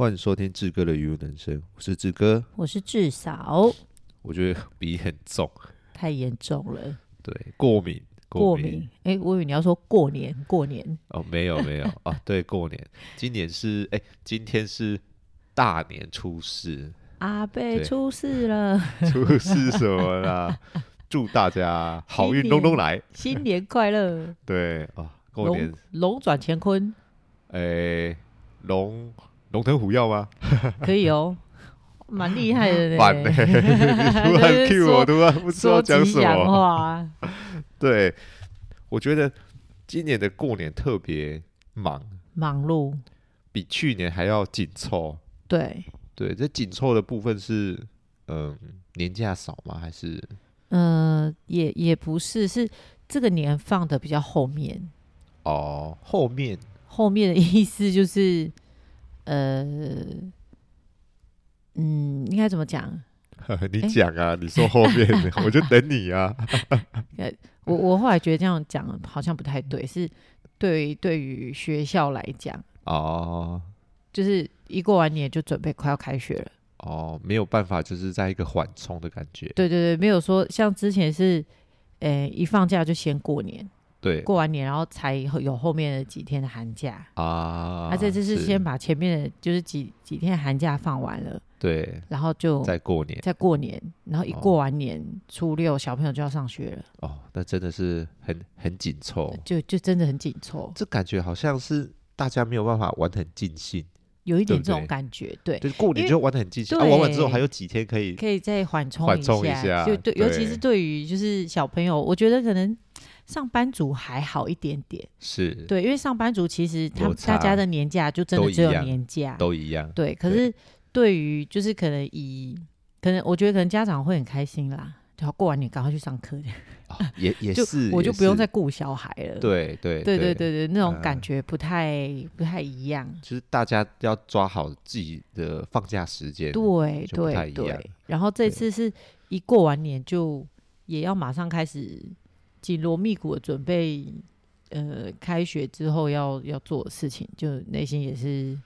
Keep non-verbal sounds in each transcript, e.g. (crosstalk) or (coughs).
欢迎收听志哥的语文人生，我是志哥，我是志嫂。我觉得鼻很重，太严重了。对，过敏，过敏。哎、欸，我以为你要说过年，过年。哦，没有，没有啊。对，过年。今年是哎、欸，今天是大年初四，阿贝出事了。(laughs) 出事什么啦？祝大家好运隆隆来，新年快乐。对啊，过年龙转乾坤。哎、欸，龙。龙腾虎跃吗？可以哦，(laughs) 蛮厉害的呢。反呢，突然 Q 我，突然不知道讲什么话。对，我觉得今年的过年特别忙，忙碌，比去年还要紧凑。对，对，这紧凑的部分是，嗯、呃，年假少吗？还是？嗯、呃，也也不是，是这个年放的比较后面。哦，后面，后面的意思就是。呃，嗯，应该怎么讲？(laughs) 你讲啊，欸、(laughs) 你说后面，(laughs) 我就等你啊。我我后来觉得这样讲好像不太对，是对对于学校来讲哦，就是一过完年就准备快要开学了哦，没有办法，就是在一个缓冲的感觉。对对对，没有说像之前是，呃，一放假就先过年。对，过完年然后才有后面的几天的寒假。啊。那这次是先把前面的就是几几天寒假放完了，对，然后就再过年，再过年，然后一过完年，哦、初六小朋友就要上学了。哦，那真的是很很紧凑，就就真的很紧凑。这感觉好像是大家没有办法玩得很尽兴，有一点这种感觉，对，就是过年就玩得很尽兴，啊，玩完之后还有几天可以可以再缓冲缓冲一下，就对，尤其是对于就是小朋友，我觉得可能。上班族还好一点点，是。对，因为上班族其实他们大家的年假就真的只有年假，都一样。对，可是对。于就是可能以可能我觉得可能家长会很开心啦，就要过完年赶快去上课，哦、也 (laughs) 也是，我就不用再顾小孩了。对对对对对。对，那种感觉不太、嗯、不太一样。就是大家要抓好自己的放假时间，对对对。然后这次是一过完年就也要马上开始。紧锣密鼓的准备，呃，开学之后要要做的事情，就内心也是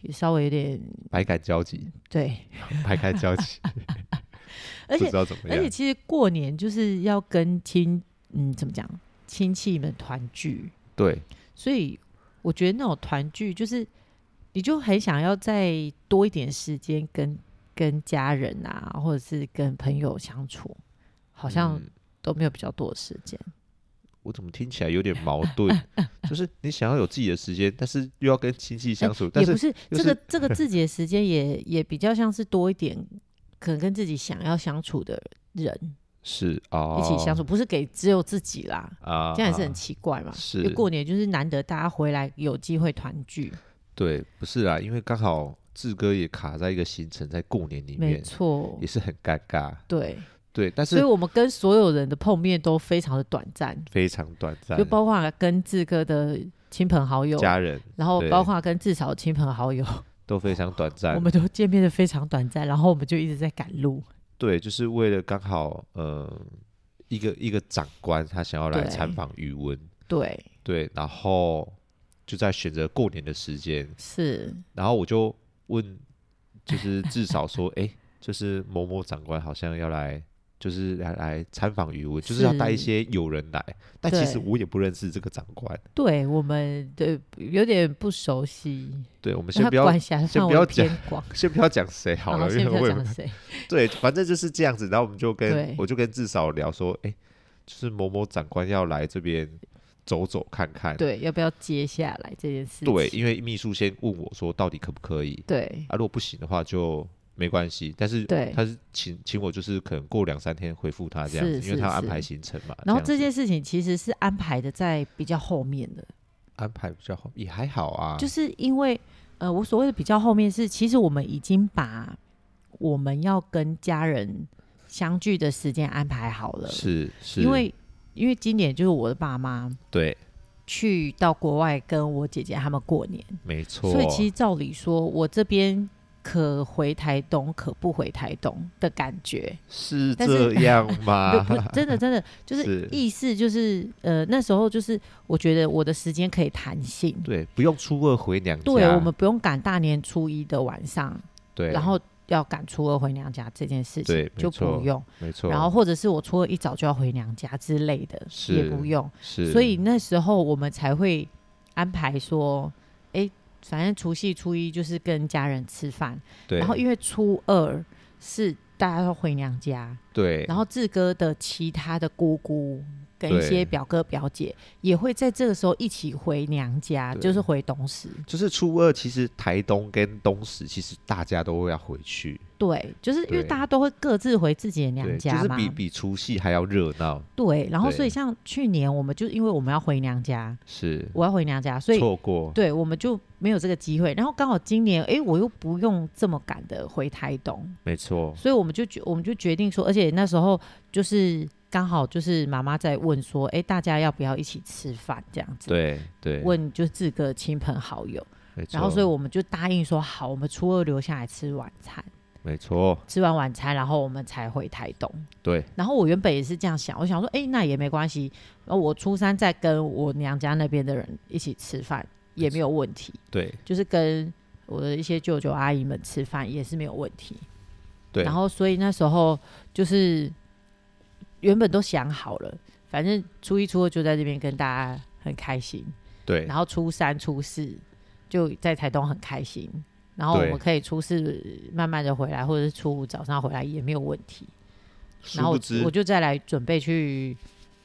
也稍微有点百感交集。对，(laughs) 百感交集。(laughs) 而且而且，其实过年就是要跟亲，嗯，怎么讲，亲戚们团聚。对。所以我觉得那种团聚，就是你就很想要再多一点时间跟跟家人啊，或者是跟朋友相处，好像、嗯。都没有比较多的时间，我怎么听起来有点矛盾？(laughs) 就是你想要有自己的时间，但是又要跟亲戚相处，欸、但是也不是这个这个自己的时间也 (laughs) 也比较像是多一点，可能跟自己想要相处的人是啊，一起相处，不是给只有自己啦啊，这样也是很奇怪嘛。是，过年就是难得大家回来有机会团聚。对，不是啦，因为刚好志哥也卡在一个行程，在过年里面，没错，也是很尴尬。对。对，但是所以我们跟所有人的碰面都非常的短暂，非常短暂，就包括跟志哥的亲朋好友、家人，然后包括跟志嫂的亲朋好友都非常短 (laughs) 暂，我们都见面的非常短暂，然后我们就一直在赶路。对，就是为了刚好呃一个一个长官他想要来参访余温，对对，然后就在选择过年的时间是，然后我就问，就是至少说，(laughs) 哎，就是某某长官好像要来。就是来来参访于我，就是要带一些友人来，但其实我也不认识这个长官。对，我们对有点不熟悉。对，我们先不要先不要讲，先不要讲谁好了，先不要讲谁。(laughs) 对，反正就是这样子。然后我们就跟我就跟至少聊说，哎，就是某某长官要来这边走走看看，对，要不要接下来这件事？对，因为秘书先问我说，到底可不可以？对啊，如果不行的话就。没关系，但是对他是请请我，就是可能过两三天回复他这样子，因为他要安排行程嘛。然后这件事情其实是安排的在比较后面的，安排比较后也还好啊。就是因为呃，我所谓的比较后面是，其实我们已经把我们要跟家人相聚的时间安排好了。是是，因为因为今年就是我的爸妈对去到国外跟我姐姐他们过年，没错。所以其实照理说，我这边。可回台东，可不回台东的感觉，是这样吗？不，(laughs) 不，真的，真的就是意思就是，呃，那时候就是我觉得我的时间可以弹性，对，不用初二回娘家，对，我们不用赶大年初一的晚上，对，然后要赶初二回娘家这件事情，就不用，没错。然后或者是我初二一早就要回娘家之类的，也不用，是。所以那时候我们才会安排说，哎。反正除夕初一就是跟家人吃饭，对。然后因为初二是大家都回娘家，对。然后志哥的其他的姑姑跟一些表哥表姐也会在这个时候一起回娘家，就是回东石。就是初二，其实台东跟东石其实大家都会要回去。对，就是因为大家都会各自回自己的娘家嘛，就是比比除夕还要热闹。对，然后所以像去年我们就因为我们要回娘家，是我要回娘家，所以错过，对，我们就没有这个机会。然后刚好今年，哎，我又不用这么赶的回台东，没错，所以我们就决我们就决定说，而且那时候就是刚好就是妈妈在问说，哎，大家要不要一起吃饭这样子？对对，问就是自个亲朋好友，然后所以我们就答应说好，我们初二留下来吃晚餐。没错，吃完晚餐，然后我们才回台东。对，然后我原本也是这样想，我想说，哎，那也没关系。然后我初三再跟我娘家那边的人一起吃饭也没有问题。对，就是跟我的一些舅舅阿姨们吃饭也是没有问题。对，然后所以那时候就是原本都想好了，反正初一初二就在这边跟大家很开心。对，然后初三初四就在台东很开心。然后我们可以初四慢慢的回来，或者是初五早上回来也没有问题。然后我就再来准备去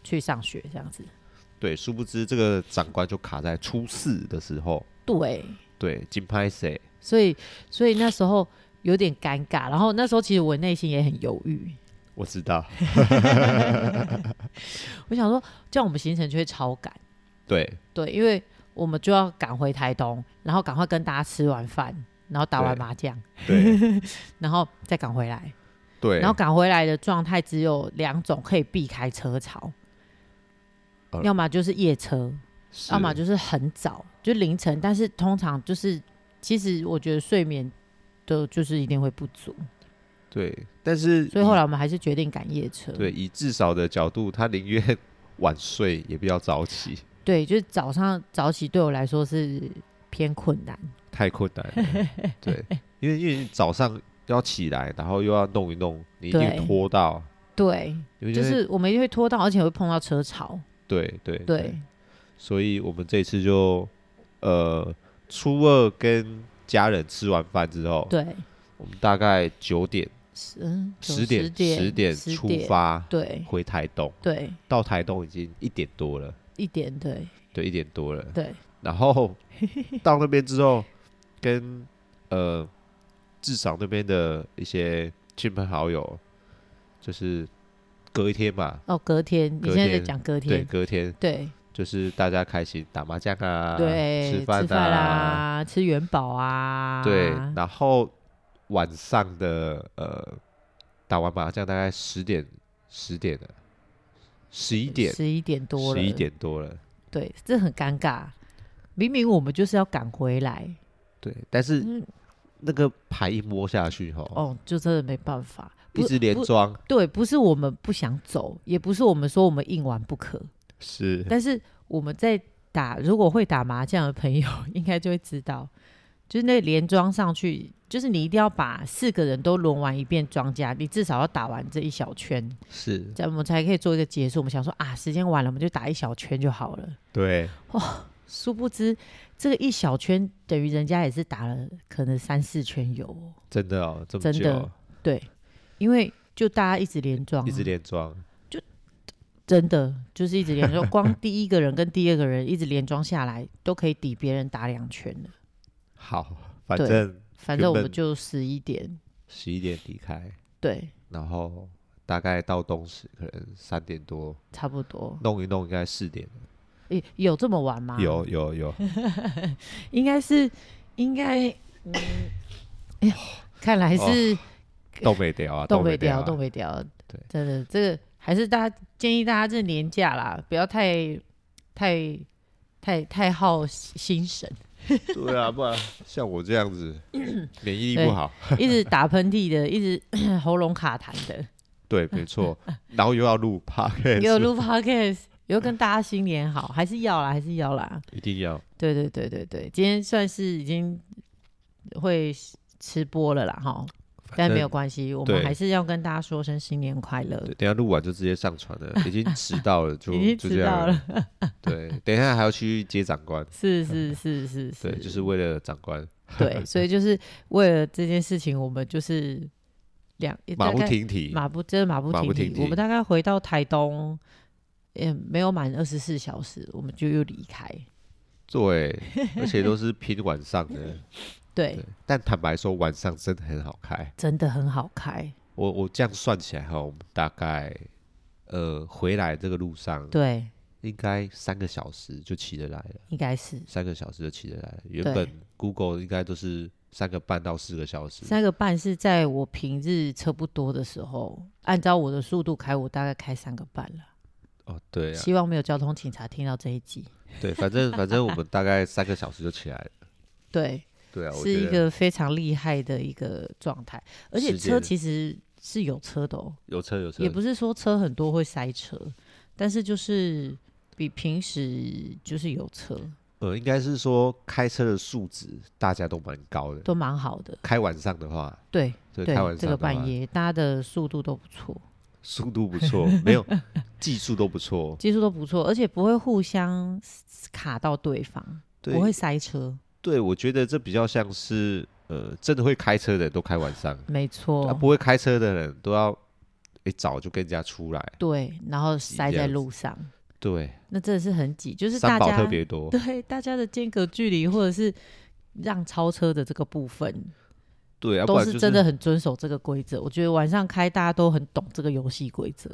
去上学这样子。对，殊不知这个长官就卡在初四的时候。对对，金拍谁。所以所以那时候有点尴尬，然后那时候其实我内心也很犹豫。我知道。(laughs) 我想说，这样我们行程就会超赶。对。对，因为我们就要赶回台东，然后赶快跟大家吃完饭。然后打完麻将，对，(laughs) 然后再赶回来，对，然后赶回来的状态只有两种可以避开车潮，呃、要么就是夜车，要么就是很早，就凌晨。但是通常就是，其实我觉得睡眠的就是一定会不足，对。但是所以后来我们还是决定赶夜车，对，以至少的角度，他宁愿 (laughs) 晚睡也不要早起，(laughs) 对，就是早上早起对我来说是偏困难。太困难了，对，(laughs) 因为因为早上要起来，然后又要弄一弄，你一定拖到，对，就是我们一定会拖到，而且会碰到车潮，对对对，对，所以我们这次就呃初二跟家人吃完饭之后，对，我们大概九点十十点十点出发，对，回台东，对，到台东已经一点多了，一点对，对一点多了，对，(laughs) 然后到那边之后。跟呃，至少那边的一些亲朋好友，就是隔一天嘛。哦，隔天，你现在在讲隔天，对，隔天，对，就是大家开心打麻将啊，对，吃饭啊，啊，吃元宝啊，对，然后晚上的呃，打完麻将大概十点，十点了，十一点，十一点多了，十一点多了，对，这很尴尬，明明我们就是要赶回来。对，但是那个牌一摸下去，哈，哦，就真的没办法，一直连庄。对，不是我们不想走，也不是我们说我们硬玩不可，是。但是我们在打，如果会打麻将的朋友 (laughs) 应该就会知道，就是那连庄上去，就是你一定要把四个人都轮完一遍庄家，你至少要打完这一小圈，是，这样我们才可以做一个结束。我们想说啊，时间晚了，我们就打一小圈就好了。对，哇、哦，殊不知。这个一小圈等于人家也是打了可能三四圈有，真的哦，这么久，真的对，因为就大家一直连庄，一直连庄，就真的就是一直连庄，(laughs) 光第一个人跟第二个人一直连庄下来，都可以抵别人打两圈了。好，(laughs) 反正反正我们就十一点，十一点离开，对，然后大概到东时可能三点多，差不多，弄一弄应该四点。有这么晚吗？有有有，(laughs) 应该是应该，(laughs) 嗯，哎呀，看来是东北调啊，东北调，东北调，对，真的这个还是大家建议大家这年假啦，不要太太太太耗心神，(laughs) 对啊，不然像我这样子，(coughs) 免疫力不好，一直打喷嚏的，一直 (coughs) 喉咙卡痰的。对，没错。然后又要录 podcast，又录 podcast，又跟大家新年好，还是要啦，还是要啦，一定要。对对对对对，今天算是已经会吃播了啦，哈。但没有关系，我们还是要跟大家说声新年快乐。对，等下录完就直接上传了，已经迟到了，就 (laughs) 已经迟到了。对，等一下还要去接长官。(laughs) 是是是是是，(laughs) 对，就是为了长官。对，所以就是为了这件事情，我们就是两马不停蹄，马不真的马不停蹄。我们大概回到台东，也没有满二十四小时，我们就又离开。对，而且都是拼晚上的。对，对，但坦白说，晚上真的很好开，真的很好开。我我这样算起来哈，我们大概呃回来这个路上，对，应该三个小时就骑得来了，应该是三个小时就骑得来了。原本 Google 应该都是三个半到四个小时，三个半是在我平日车不多的时候，按照我的速度开，我大概开三个半了。哦，对啊，希望没有交通警察听到这一集。对，反正反正我们大概三个小时就起来了。(laughs) 对。对啊，是一个非常厉害的一个状态，而且车其实是有车的哦，有车有车，也不是说车很多会塞车，但是就是比平时就是有车。呃，应该是说开车的素质大家都蛮高的，都蛮好的。开晚上的话，对对，开晚上这个半夜大家的速度都不错，速度不错，没有技术都不错，技术都不错，而且不会互相卡到对方，不会塞车。对，我觉得这比较像是，呃，真的会开车的人都开晚上，没错。啊，不会开车的人都要一早就跟人家出来，对，然后塞在路上，对，那真的是很挤，就是大家特别多，对，大家的间隔距离或者是让超车的这个部分，对，都是真的很遵守这个规则。我觉得晚上开大家都很懂这个游戏规则。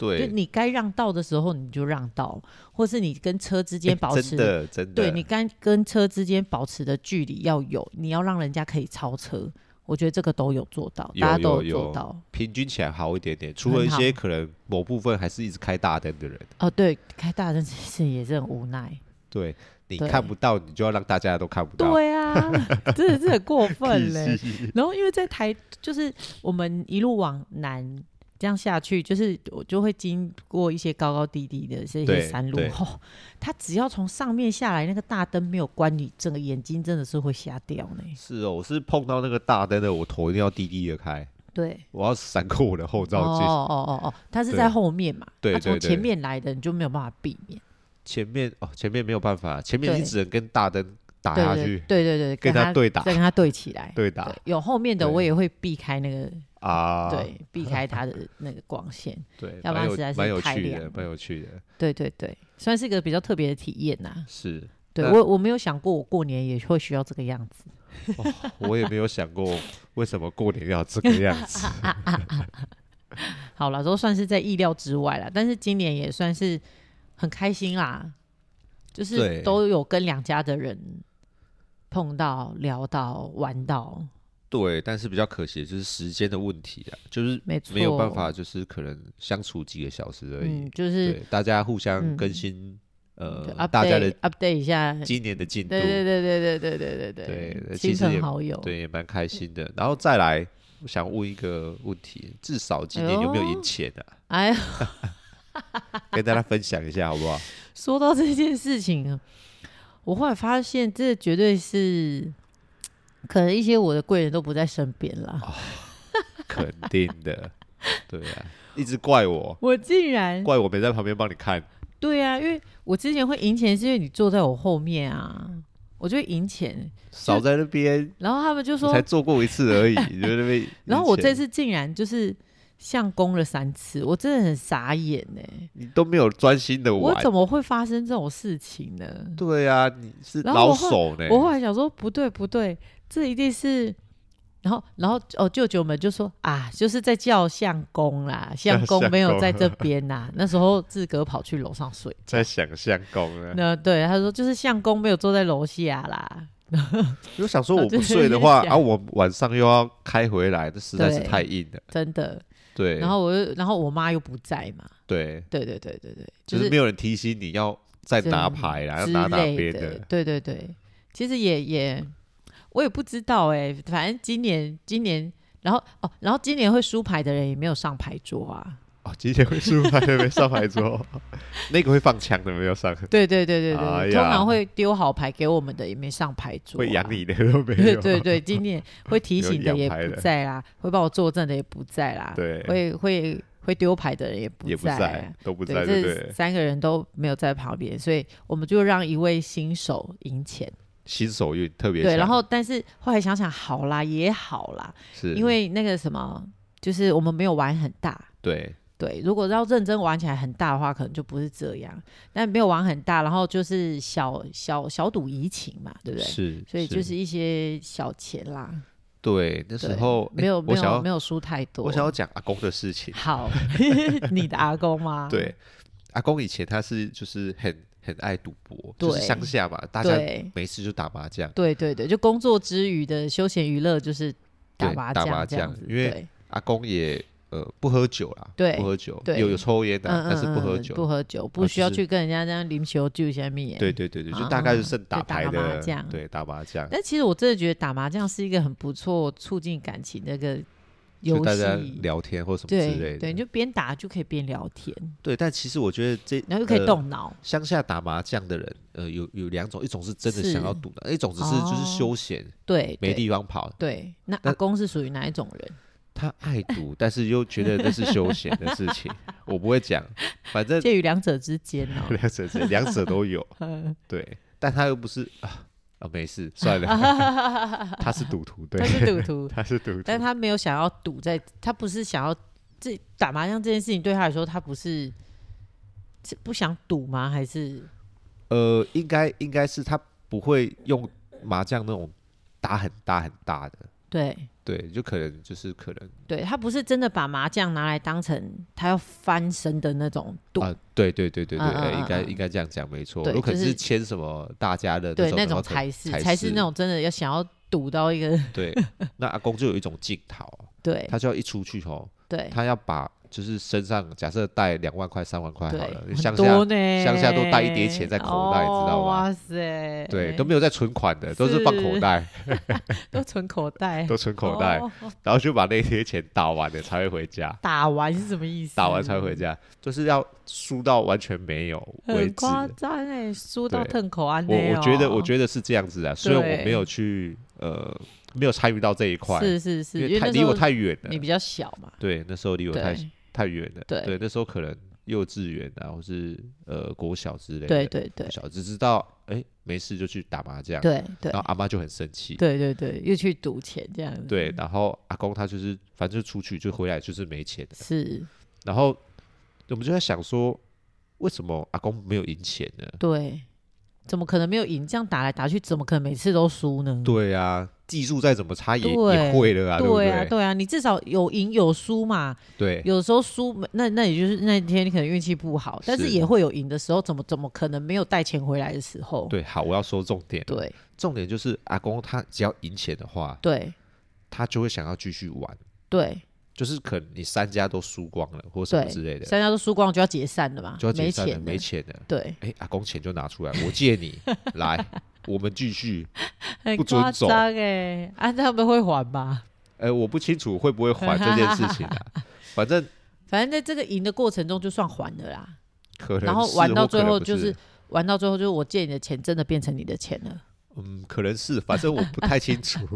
对，就你该让道的时候你就让道，或是你跟车之间保持、欸、真的真的，对你该跟车之间保持的距离要有，你要让人家可以超车，我觉得这个都有做到，大家都有做到，平均起来好一点点。除了一些可能某部分还是一直开大灯的人，哦，对，开大灯 (laughs) 其实也是很无奈。对，你看不到，你就要让大家都看不到。对啊，(laughs) 真的是很过分嘞。然后因为在台，就是我们一路往南。这样下去，就是我就会经过一些高高低低的这些山路后，它只要从上面下来，那个大灯没有关，你整个眼睛真的是会瞎掉呢。是哦，我是碰到那个大灯的，我头一定要低低的开。对，我要闪过我的后照镜。哦哦哦哦，它是在后面嘛？对，从前面来的你就没有办法避免。前面哦，前面没有办法，前面你只能跟大灯打下去。对对对，跟他对打，再跟他对起来。(laughs) 对打。有后面的我也会避开那个。啊，对，避开他的那个光线，(laughs) 对，要不然实在是太亮，蛮有趣的，对对对，算是一个比较特别的体验呐。是，对我我没有想过我过年也会需要这个样子，我也没有想过为什么过年要这个样子。(laughs) 好了，都算是在意料之外了，但是今年也算是很开心啦，就是都有跟两家的人碰到、聊到、玩到。对，但是比较可惜的就是时间的问题啊，就是没有办法，就是可能相处几个小时而已。嗯、就是大家互相更新，嗯、呃大家的 update 一下今年的进度。对对对对对对对对对，亲朋好友，对，也蛮开心的。然后再来，我想问一个问题，至少今年有没有赢钱啊？哎呀，(laughs) 跟大家分享一下好不好？(laughs) 说到这件事情，我后来发现，这绝对是。可能一些我的贵人都不在身边了，哦，肯定的，对啊，一直怪我，我竟然怪我没在旁边帮你看，对啊，因为我之前会赢钱，是因为你坐在我后面啊，我就会赢钱，少在那边，然后他们就说才做过一次而已，你就那边，(laughs) 然后我这次竟然就是。相公了三次，我真的很傻眼呢。你都没有专心的玩，我怎么会发生这种事情呢？对啊，你是老手呢。我后来想说，不对不对，这一定是……然后然后哦，舅舅们就说啊，就是在叫相公啦，(laughs) 相公没有在这边呐。那时候志哥跑去楼上睡，在想相公啊。那对他说，就是相公没有坐在楼下啦。(laughs) 我想说，我不睡的话，(laughs) 啊，我晚上又要开回来，这实在是太硬了，真的。对，然后我又，然后我妈又不在嘛。对，对对对对对，就是没有人提醒你要再拿牌啦，要拿哪边的。对对对，其实也也我也不知道哎、欸，反正今年今年，然后哦，然后今年会输牌的人也没有上牌桌啊。哦，今年会输牌的没上牌桌，(laughs) 那个会放枪的没有上。对对对对对，哎、通常会丢好牌给我们的也没上牌桌、啊。会养你的都没有。对对对，今年会提醒的也不在啦，会帮我作证的也不在啦。对，会会会丢牌的人也不在，不在都不在。对，对这三个人都没有在旁边，所以我们就让一位新手赢钱。新手又特别对，然后但是后来想想，好啦也好啦，是因为那个什么，就是我们没有玩很大。对。对，如果要认真玩起来很大的话，可能就不是这样。但没有玩很大，然后就是小小小赌怡情嘛，对不对？是，所以就是一些小钱啦。对，那时候没有没有没有输太多。我想要讲阿公的事情。好，(laughs) 你的阿公吗？(laughs) 对，阿公以前他是就是很很爱赌博，就是乡下嘛，大家没事就打麻将。对对对，就工作之余的休闲娱乐就是打麻将，打麻将。因为阿公也。呃，不喝酒啦，对，不喝酒，有有抽烟的，但是不喝酒，不喝酒，不需要去跟人家这样啉酒就下面。对对对对，就大概就是剩打牌的麻将，对，打麻将。但其实我真的觉得打麻将是一个很不错促进感情的一个游戏，大家聊天或什么之类的，对，你就边打就可以边聊天。对，但其实我觉得这然后又可以动脑。乡下打麻将的人，呃，有有两种，一种是真的想要赌的，一种只是就是休闲，对，没地方跑。对，那阿公是属于哪一种人？他爱赌，(laughs) 但是又觉得那是休闲的事情。(laughs) 我不会讲，反正介于两者之间哦，(laughs) 两者之间，两者都有。对，但他又不是啊啊，没事，算了。他是赌徒，对，他是赌徒，他是赌徒，但他没有想要赌在，他不是想要这打麻将这件事情对他来说，他不是是不想赌吗？还是呃，应该应该是他不会用麻将那种打很大很大的。对对，就可能就是可能，对他不是真的把麻将拿来当成他要翻身的那种赌啊，对对对对对，应该应该这样讲没错，有可能是签什么大家的对那种才是才是那种真的要想要赌到一个对，那阿公就有一种镜头，(laughs) 对，他就要一出去吼，对，他要把。就是身上假设带两万块、三万块好了，乡下乡下都带一叠钱在口袋，知道吗？哇塞，对，都没有在存款的，都是放口袋，(laughs) 都存口袋，(laughs) 都存口袋，然后就把那些钱打完了才会回家。打完是什么意思？打完才会回家，就是要输到完全没有为止。夸张哎，输到吞口啊！我我觉得我觉得是这样子啊，虽然我没有去呃。没有参与到这一块，是是是，因为太离我太远了。你比较小嘛？对，那时候离我太太远了。对对，那时候可能幼稚园啊，或是呃国小之类的。对对对，小只知道哎没事就去打麻将。对对，然后阿妈就很生气。对对对，又去赌钱这样子。对，然后阿公他就是反正就出去就回来就是没钱的。是。然后我们就在想说，为什么阿公没有赢钱呢？对，怎么可能没有赢？这样打来打去，怎么可能每次都输呢？对啊。技术再怎么差也也会了啊，对啊，对啊，你至少有赢有输嘛。对，有时候输，那那也就是那天你可能运气不好，但是也会有赢的时候。怎么怎么可能没有带钱回来的时候？对，好，我要说重点。对，重点就是阿公他只要赢钱的话，对，他就会想要继续玩。对，就是可能你三家都输光了，或什么之类的，三家都输光就要解散了嘛，就要解散了，没钱了。对，哎，阿公钱就拿出来，我借你 (laughs) 来。我们继续 (laughs) 不准走，哎，啊，他们会还吧？哎、欸，我不清楚会不会还这件事情啊。反正 (laughs) 反正在这个赢的过程中就算还了啦。可能然后玩到最后就是玩到最后就是我借你的钱真的变成你的钱了。嗯，可能是，反正我不太清楚。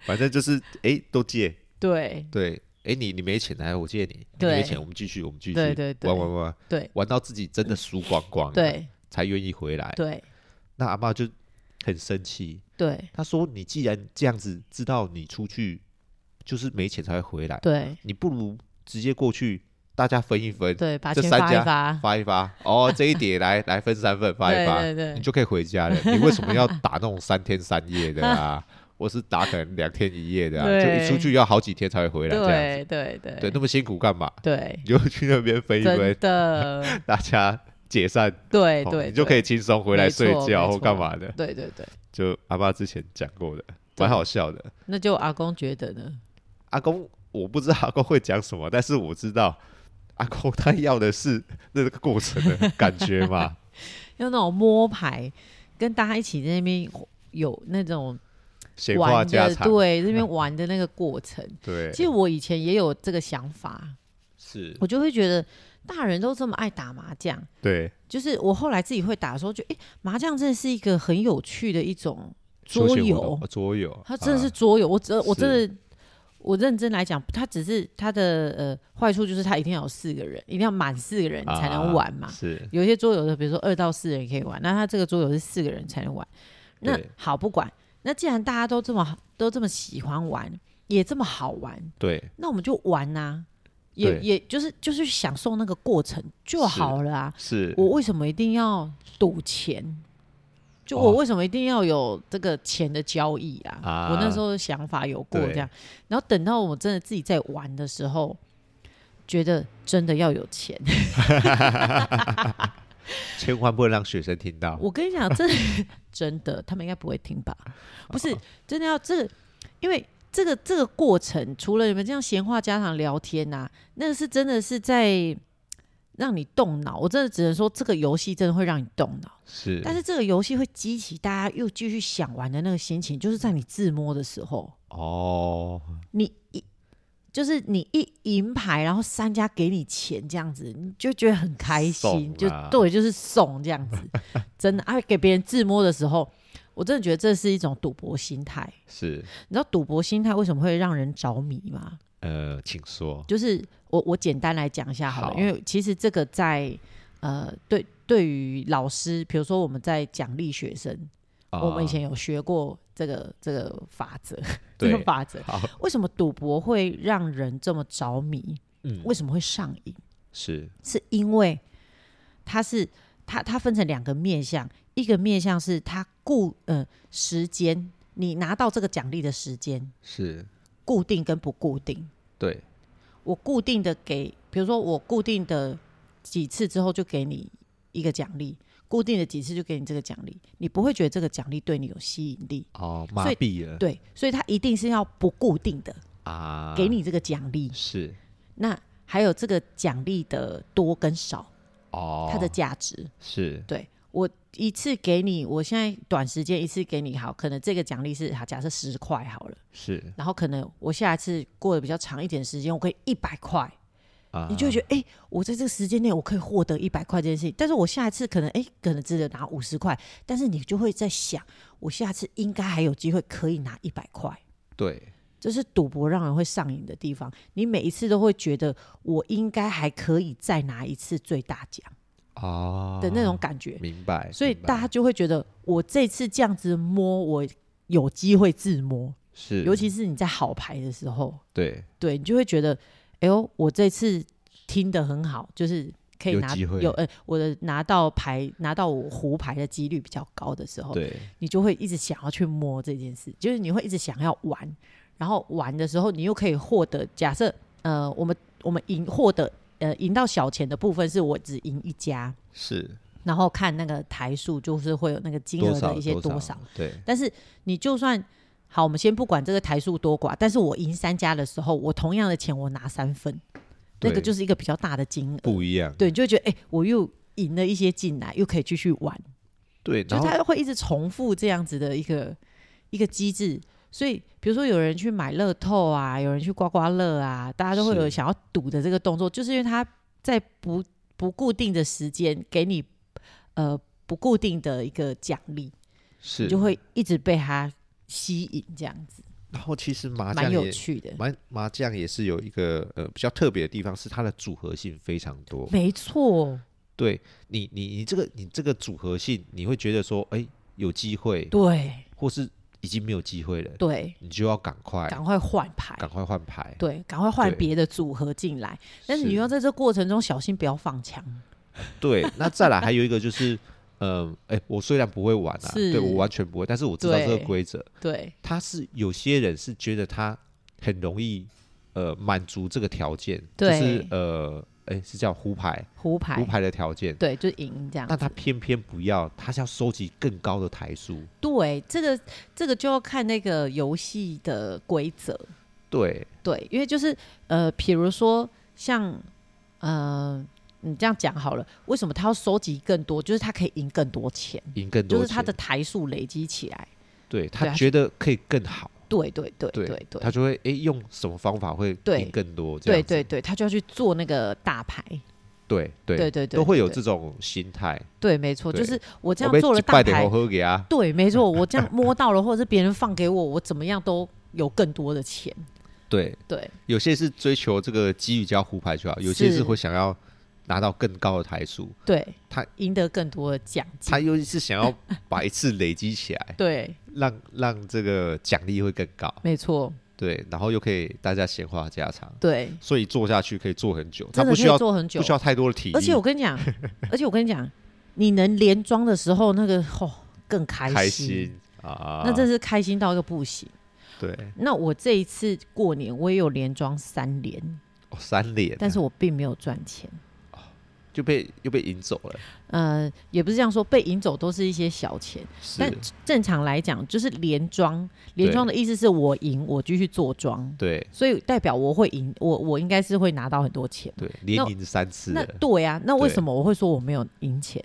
反正就是哎、欸，都借。对对，哎、欸，你你没钱来，我借你。你没钱，我们继续，我们继续。对对对，玩玩玩，对，玩到自己真的输光光，对，才愿意回来。对。那阿妈就很生气，对，他说：“你既然这样子，知道你出去就是没钱才会回来，对，你不如直接过去，大家分一分，对，把钱发一发，发一发，哦，这一叠来来分三份，发一发，对对对，你就可以回家了。你为什么要打那种三天三夜的啊？我是打可能两天一夜的啊，就一出去要好几天才会回来，这样子，对对对，对，那么辛苦干嘛？对，你就去那边飞一飞的，(laughs) 大家。”解散，对对，你就可以轻松回来睡觉或干嘛的。对对对，就阿妈之前讲过的，蛮好笑的。那就阿公觉得呢？阿公我不知道阿公会讲什么，但是我知道阿公他要的是那个过程的感觉嘛，(laughs) 用那种摸牌。跟大家一起在那边有那种闲话家常，对，这边 (laughs) 玩的那个过程。对，其实我以前也有这个想法，是我就会觉得大人都这么爱打麻将，对，就是我后来自己会打的时候，就哎，麻将真的是一个很有趣的一种桌游，桌游，它真的是桌游，我真我真的。我认真来讲，它只是它的呃坏处就是它一定要有四个人，一定要满四个人才能玩嘛。啊、是有一些桌游的，比如说二到四人可以玩，那它这个桌游是四个人才能玩。那好，不管。那既然大家都这么都这么喜欢玩，也这么好玩，对，那我们就玩呐、啊，也也就是就是享受那个过程就好了啊。是，是我为什么一定要赌钱？就我为什么一定要有这个钱的交易啊？啊我那时候的想法有过这样，然后等到我真的自己在玩的时候，觉得真的要有钱，(laughs) (laughs) 千万不能让学生听到。我跟你讲，这真的，他们应该不会听吧？(laughs) 不是，真的要这个，因为这个这个过程，除了你们这样闲话家常聊天呐、啊，那个是真的是在。让你动脑，我真的只能说这个游戏真的会让你动脑。是，但是这个游戏会激起大家又继续想玩的那个心情，就是在你自摸的时候。哦，你一就是你一赢牌，然后商家给你钱这样子，你就觉得很开心，就对，就是送这样子。(laughs) 真的，啊，给别人自摸的时候，我真的觉得这是一种赌博心态。是，你知道赌博心态为什么会让人着迷吗？呃，请说。就是我我简单来讲一下好了，好，因为其实这个在呃，对对于老师，比如说我们在奖励学生，哦，我们以前有学过这个这个法则，(laughs) 这个法则。为什么赌博会让人这么着迷？嗯，为什么会上瘾？是是因为它是它它分成两个面向，一个面向是它固呃时间，你拿到这个奖励的时间是。固定跟不固定，对，我固定的给，比如说我固定的几次之后就给你一个奖励，固定的几次就给你这个奖励，你不会觉得这个奖励对你有吸引力。哦，麻痹了，对，所以它一定是要不固定的啊，给你这个奖励。是，那还有这个奖励的多跟少哦，它的价值。是。对。我一次给你，我现在短时间一次给你好，可能这个奖励是好，假设十块好了，是，然后可能我下一次过得比较长一点时间，我可以一百块，啊，你就会觉得，哎、欸，我在这个时间内我可以获得一百块这件事情，但是我下一次可能，哎、欸，可能只能拿五十块，但是你就会在想，我下次应该还有机会可以拿一百块，对，这是赌博让人会上瘾的地方，你每一次都会觉得我应该还可以再拿一次最大奖。哦的那种感觉，明白。所以大家就会觉得，我这次这样子摸，我有机会自摸。是，尤其是你在好牌的时候，对，对你就会觉得，哎呦，我这次听的很好，就是可以拿有，有呃，我的拿到牌拿到我胡牌的几率比较高的时候，对，你就会一直想要去摸这件事，就是你会一直想要玩，然后玩的时候，你又可以获得，假设呃，我们我们赢获得。呃，赢到小钱的部分是我只赢一家，是，然后看那个台数，就是会有那个金额的一些多少，多少，对。但是你就算好，我们先不管这个台数多寡，但是我赢三家的时候，我同样的钱我拿三分，那个就是一个比较大的金额，不一样。对，就会觉得哎、欸，我又赢了一些进来，又可以继续玩，对，就他会一直重复这样子的一个一个机制。所以，比如说有人去买乐透啊，有人去刮刮乐啊，大家都会有想要赌的这个动作，就是因为他在不不固定的时间给你呃不固定的一个奖励，是就会一直被他吸引这样子。然后其实麻将蛮有趣的，麻麻将也是有一个呃比较特别的地方，是它的组合性非常多。没错，对你你你这个你这个组合性，你会觉得说，哎，有机会，对，或是。已经没有机会了，对，你就要赶快赶快换牌，赶快换牌，对，赶快换别的组合进来。但是你要在这过程中小心不要放枪。对，那再来还有一个就是，嗯、呃，哎，我虽然不会玩啊，对我完全不会，但是我知道这个规则。对，他是有些人是觉得他很容易，呃，满足这个条件，就是呃。哎，是叫胡牌，胡牌，胡牌的条件，对，就赢这样。但他偏偏不要，他是要收集更高的台数。对，这个这个就要看那个游戏的规则。对，对，因为就是呃，比如说像呃，你这样讲好了，为什么他要收集更多？就是他可以赢更多钱，赢更多，就是他的台数累积起来，对他觉得可以更好。对对对对对，他就会哎用什么方法会赢更多？对对对，他就要去做那个大牌。对对对对，都会有这种心态。对，没错，就是我这样做了大牌，对，没错，我这样摸到了，或者是别人放给我，我怎么样都有更多的钱。对对，有些是追求这个机遇加胡牌就好，有些是会想要拿到更高的台数。对，他赢得更多的奖金。他又是想要 (laughs) 把一次累积起来，对，让让这个奖励会更高。没错。对，然后又可以大家闲话家常，对，所以做下去可以做很久，他不需要做很久，不需要太多的体力。而且我跟你讲，(laughs) 而且我跟你讲，你能连庄的时候，那个哦更开心，开心啊，那真是开心到一个不行。对，那我这一次过年我也有连庄三连，哦，三连，但是我并没有赚钱。就被又被赢走了。呃，也不是这样说，被赢走都是一些小钱。但正常来讲，就是连庄。连庄的意思是我赢，我继续做庄。对。所以代表我会赢，我我应该是会拿到很多钱。对，连赢三次。那对啊，那为什么我会说我没有赢钱？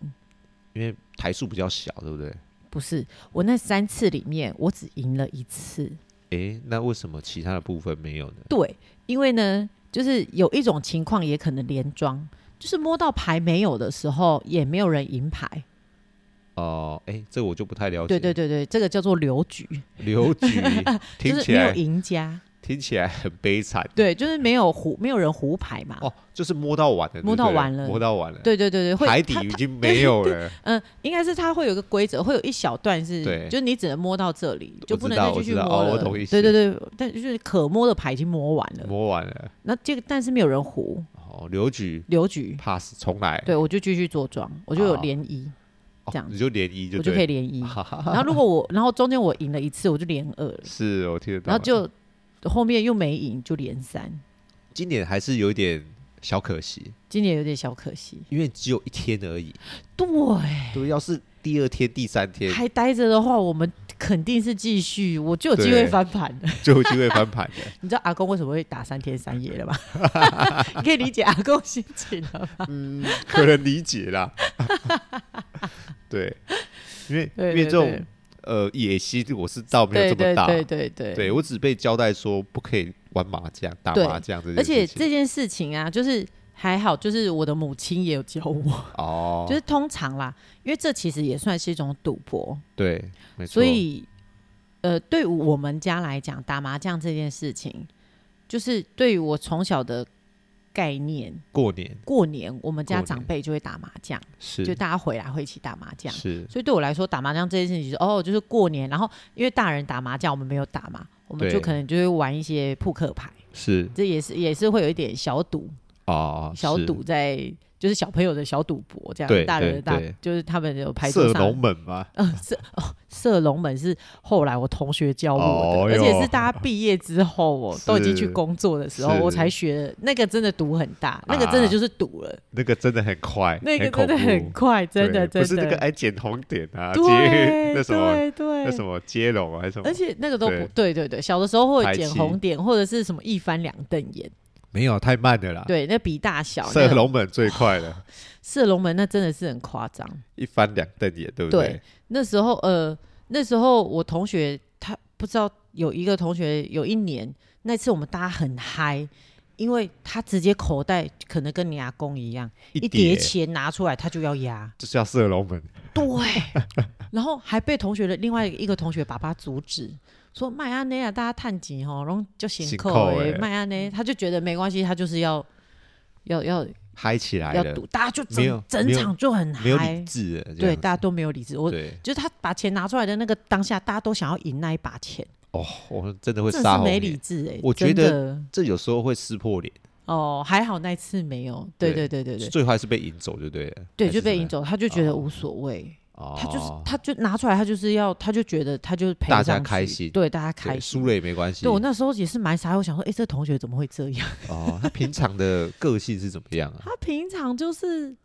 因为台数比较小，对不对？不是，我那三次里面，我只赢了一次。哎，那为什么其他的部分没有呢？对，因为呢，就是有一种情况也可能连庄。就是摸到牌没有的时候，也没有人赢牌。哦，哎，这个我就不太了解。对对对对，这个叫做留局。留局，(laughs) 听起来没有赢家，听起来很悲惨。对，就是没有胡，没有人胡牌嘛。哦，就是摸到完了，摸到完了，摸到完了。对对对对，海底已经没有了。嗯，应该是它会有个规则，会有一小段是，就是你只能摸到这里，就不能再继续摸了。对对对，但就是可摸的牌已经摸完了，摸完了。那这个，但是没有人胡。哦，留局，留局，pass 重来。对，我就继续做庄，我就有连一，这样你就连一，就我就可以连一。然后如果我，然后中间我赢了一次，我就连二了。是我听得到。然后就后面又没赢，就连三。今年还是有点小可惜。今年有点小可惜，因为只有一天而已。对。对，要是第二天、第三天还待着的话，我们。肯定是继续，我就有机会翻盘的，(laughs) 就有机会翻盘的。(laughs) 你知道阿公为什么会打三天三夜了吗？(laughs) 你可以理解阿公心情了吗？嗯，可能理解啦。对，因为因为这种呃野心，我是倒没有这么大。对对对对，对，对我只被交代说不可以玩麻将、打麻将这件事情。而且这件事情啊，就是。还好，就是我的母亲也有教我哦，(laughs) 就是通常啦，因为这其实也算是一种赌博，对，没错。所以，呃，对我们家来讲，打麻将这件事情，就是对于我从小的概念，过年。过年，我们家长辈就会打麻将，是，就大家回来会一起打麻将，是。所以对我来说，打麻将这件事情，就是哦，就是过年，然后因为大人打麻将，我们没有打嘛，我们就可能就会玩一些扑克牌，是，这也是也是会有一点小赌。哦，小赌在就是小朋友的小赌博这样，大人的大就是他们有牌桌上。射龙门吗？(laughs) 嗯，射哦，射龙门是后来我同学教我的，而且是大家毕业之后，哦 (laughs) 都已经去工作的时候，我才学。那个真的赌很大，那个真的就是赌了。那个真的很快，那个真的很快，真的真的。不是那个哎捡红点啊，接那什么那什么接龙还是什么？而且那个都不对，对对，小的时候会捡红点，或者是什么一翻两瞪眼。没有太慢的啦，对，那比大小射龙门最快的，(laughs) 射龙门那真的是很夸张，一翻两瞪眼，对不对？对，那时候呃，那时候我同学他不知道有一个同学有一年那次我们大家很嗨，因为他直接口袋可能跟你阿公一样，一叠。钱拿出来他就要压，就是要射龙门，对，(laughs) 然后还被同学的另外一个同学爸爸阻止。说麦阿内啊，大家探钱吼，然后就辛苦哎，麦阿内他就觉得没关系，他就是要要要嗨起来，要赌，大家就整整场就很嗨，没有理智，对，大家都没有理智。我就是他把钱拿出来的那个当下，大家都想要赢那一把钱。哦，我真的会杀，没理智哎，我觉得这有时候会撕破脸。哦，还好那次没有，对对。对对对，最坏是被赢走就对了，对，就被赢走，他就觉得无所谓。他就是，他就拿出来，他就是要，他就觉得，他就陪大家开心，对，大家开心，输了也没关系。对，我那时候也是蛮傻，我想说，哎，这同学怎么会这样？哦，他平常的个性是怎么样啊？(laughs) 他平常就是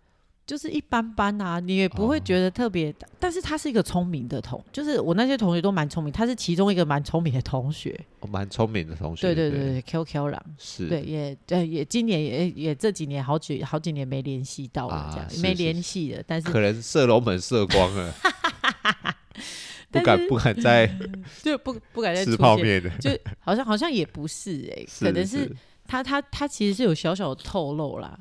就是一般般啊，你也不会觉得特别。哦、但是他是一个聪明的同，就是我那些同学都蛮聪明，他是其中一个蛮聪明的同学，蛮聪、哦、明的同学。对对对对，QQ 狼是，对也对也今年也也这几年好几好几年没联系到了，这样、啊、没联系了。但是可能射龙门射光了，(laughs) 不敢不敢再 (laughs) 就不不敢再吃泡面的，就好像好像也不是哎、欸，(laughs) 可能是他他他其实是有小小的透露啦。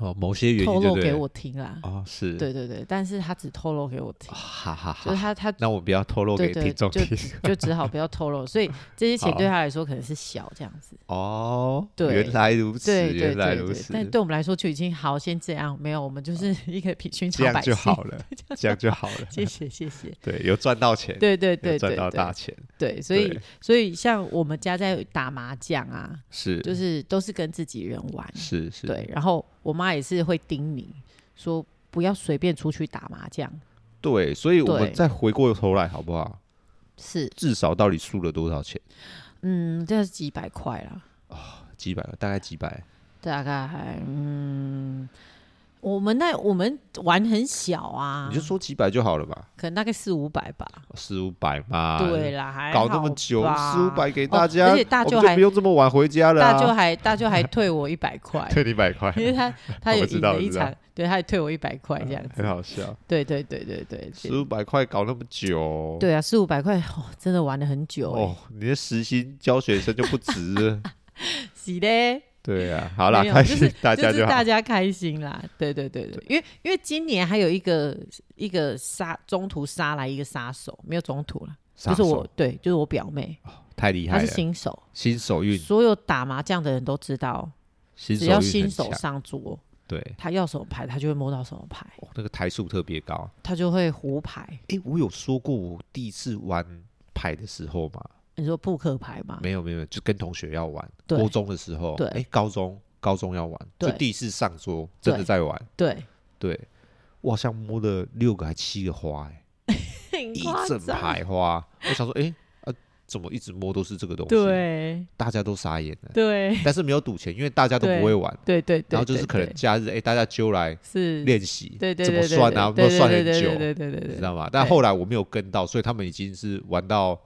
哦，某些原因透露给我听啦。哦，是对对对，但是他只透露给我听，哈哈哈。就是他他，那我不要透露给听众听，就只好不要透露。所以 (laughs) 这些钱对他来说可能是小这样子。哦，对，原来如此，原来如此。但对我们来说就已经好，先这样，没有，我们就是 (laughs) 一个平均常百姓就好了，(laughs) 这样就好了。谢谢谢谢。对，有赚到钱，对对对，赚到大钱。对，所以所以像我们家在打麻将啊，是，就是都是跟自己人玩，是是，对，然后。我妈也是会叮你说，不要随便出去打麻将。对，所以我们再回过头来好不好？是，至少到底输了多少钱？嗯，这是几百块啦。啊、哦，几百，大概几百？大概嗯。我们那我们玩很小啊，你就说几百就好了吧？可能大概四五百吧，四五百吧。对啦，还搞那么久，四五百给大家，而且大舅还不用这么晚回家了。大舅还大舅还退我一百块，退你一百块，(laughs) 因为他他也赢了一场，对，他也退我一百块这样子，(laughs) 很好笑。对对对对对，四五百块搞那么久，对啊，四五百块哦，真的玩了很久哦。你的时薪教学生就不值了，(laughs) 是的。对啊，(laughs) 好啦，开心，大家就大家开心啦。对对对对，因为因为今年还有一个一个杀中途杀来一个杀手，没有中途了，就是我对，就是我表妹，哦太厉害了，她是新手，新手运，所有打麻将的人都知道，只要新手上桌，对，他要什么牌，他就会摸到什么牌，那个台数特别高，他就会胡牌。哎，我有说过我第一次玩牌的时候吗？你说扑克牌吗？没有没有，就跟同学要玩。高中的时候，对，哎，高中高中要玩，就第一次上桌，真的在玩。对对，我好像摸了六个还七个花，哎，一整排花。我想说，哎，啊，怎么一直摸都是这个东西？对，大家都傻眼了。对，(laughs) 但是没有赌钱，因为大家都不会玩。对对。然后就是可能假日，哎，大家揪来是练习，对对，怎么算啊？都算很久，对对对对，知道吗？但后来我没有跟到，所以他们已经是玩到。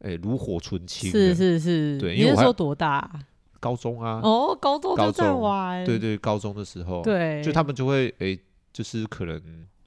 哎，炉火纯青。是是是，对，你那时候多大？高中啊。哦，高中就在玩。对对，高中的时候。对。就他们就会哎，就是可能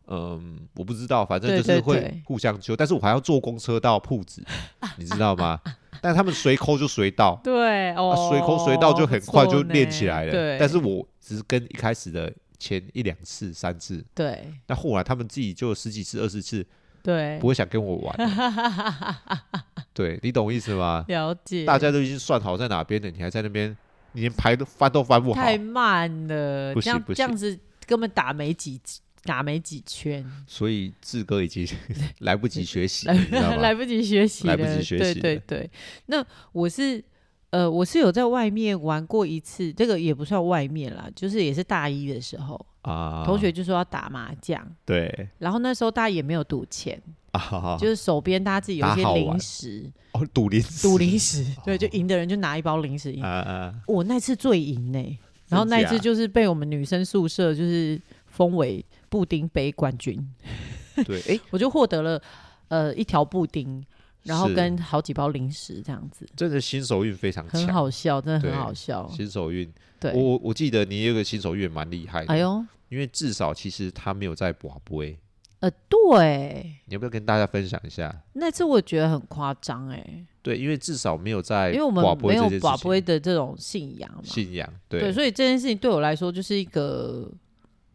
嗯，我不知道，反正就是会互相揪，但是我还要坐公车到铺子，(laughs) 你知道吗？但他们随抠就随到。对哦。随抠随到就很快就练起来了。对。但是我只是跟一开始的前一两次、三次。对。那后来他们自己就十几次、二十次。对。不会想跟我玩。(laughs) 对，你懂我意思吗？了解，大家都已经算好在哪边了，你还在那边，你连牌都翻都翻不好，太慢了。不行不行，这样子根本打没几打没几圈。所以志哥已经 (laughs) 来不及学习，(laughs) 来不及学习，来不及学习。对对对，那我是呃，我是有在外面玩过一次，这个也不算外面啦，就是也是大一的时候啊，同学就说要打麻将，对，然后那时候大家也没有赌钱。啊，就是手边大家自己有一些零食哦，赌零食，赌零食，对，就赢的人就拿一包零食赢。啊我那次最赢呢，然后那次就是被我们女生宿舍就是封为布丁杯冠军。对，哎，(laughs) 我就获得了呃一条布丁，然后跟好几包零食这样子。真的新手运非常强，很好笑，真的很好笑。新手运，对，我我记得你有个新手运蛮厉害的，哎呦，因为至少其实他没有在寡杯。呃，对，你要不要跟大家分享一下？那次我觉得很夸张哎。对，因为至少没有在，因为我们没有寡杯的这种信仰嘛。信仰，对，对，所以这件事情对我来说就是一个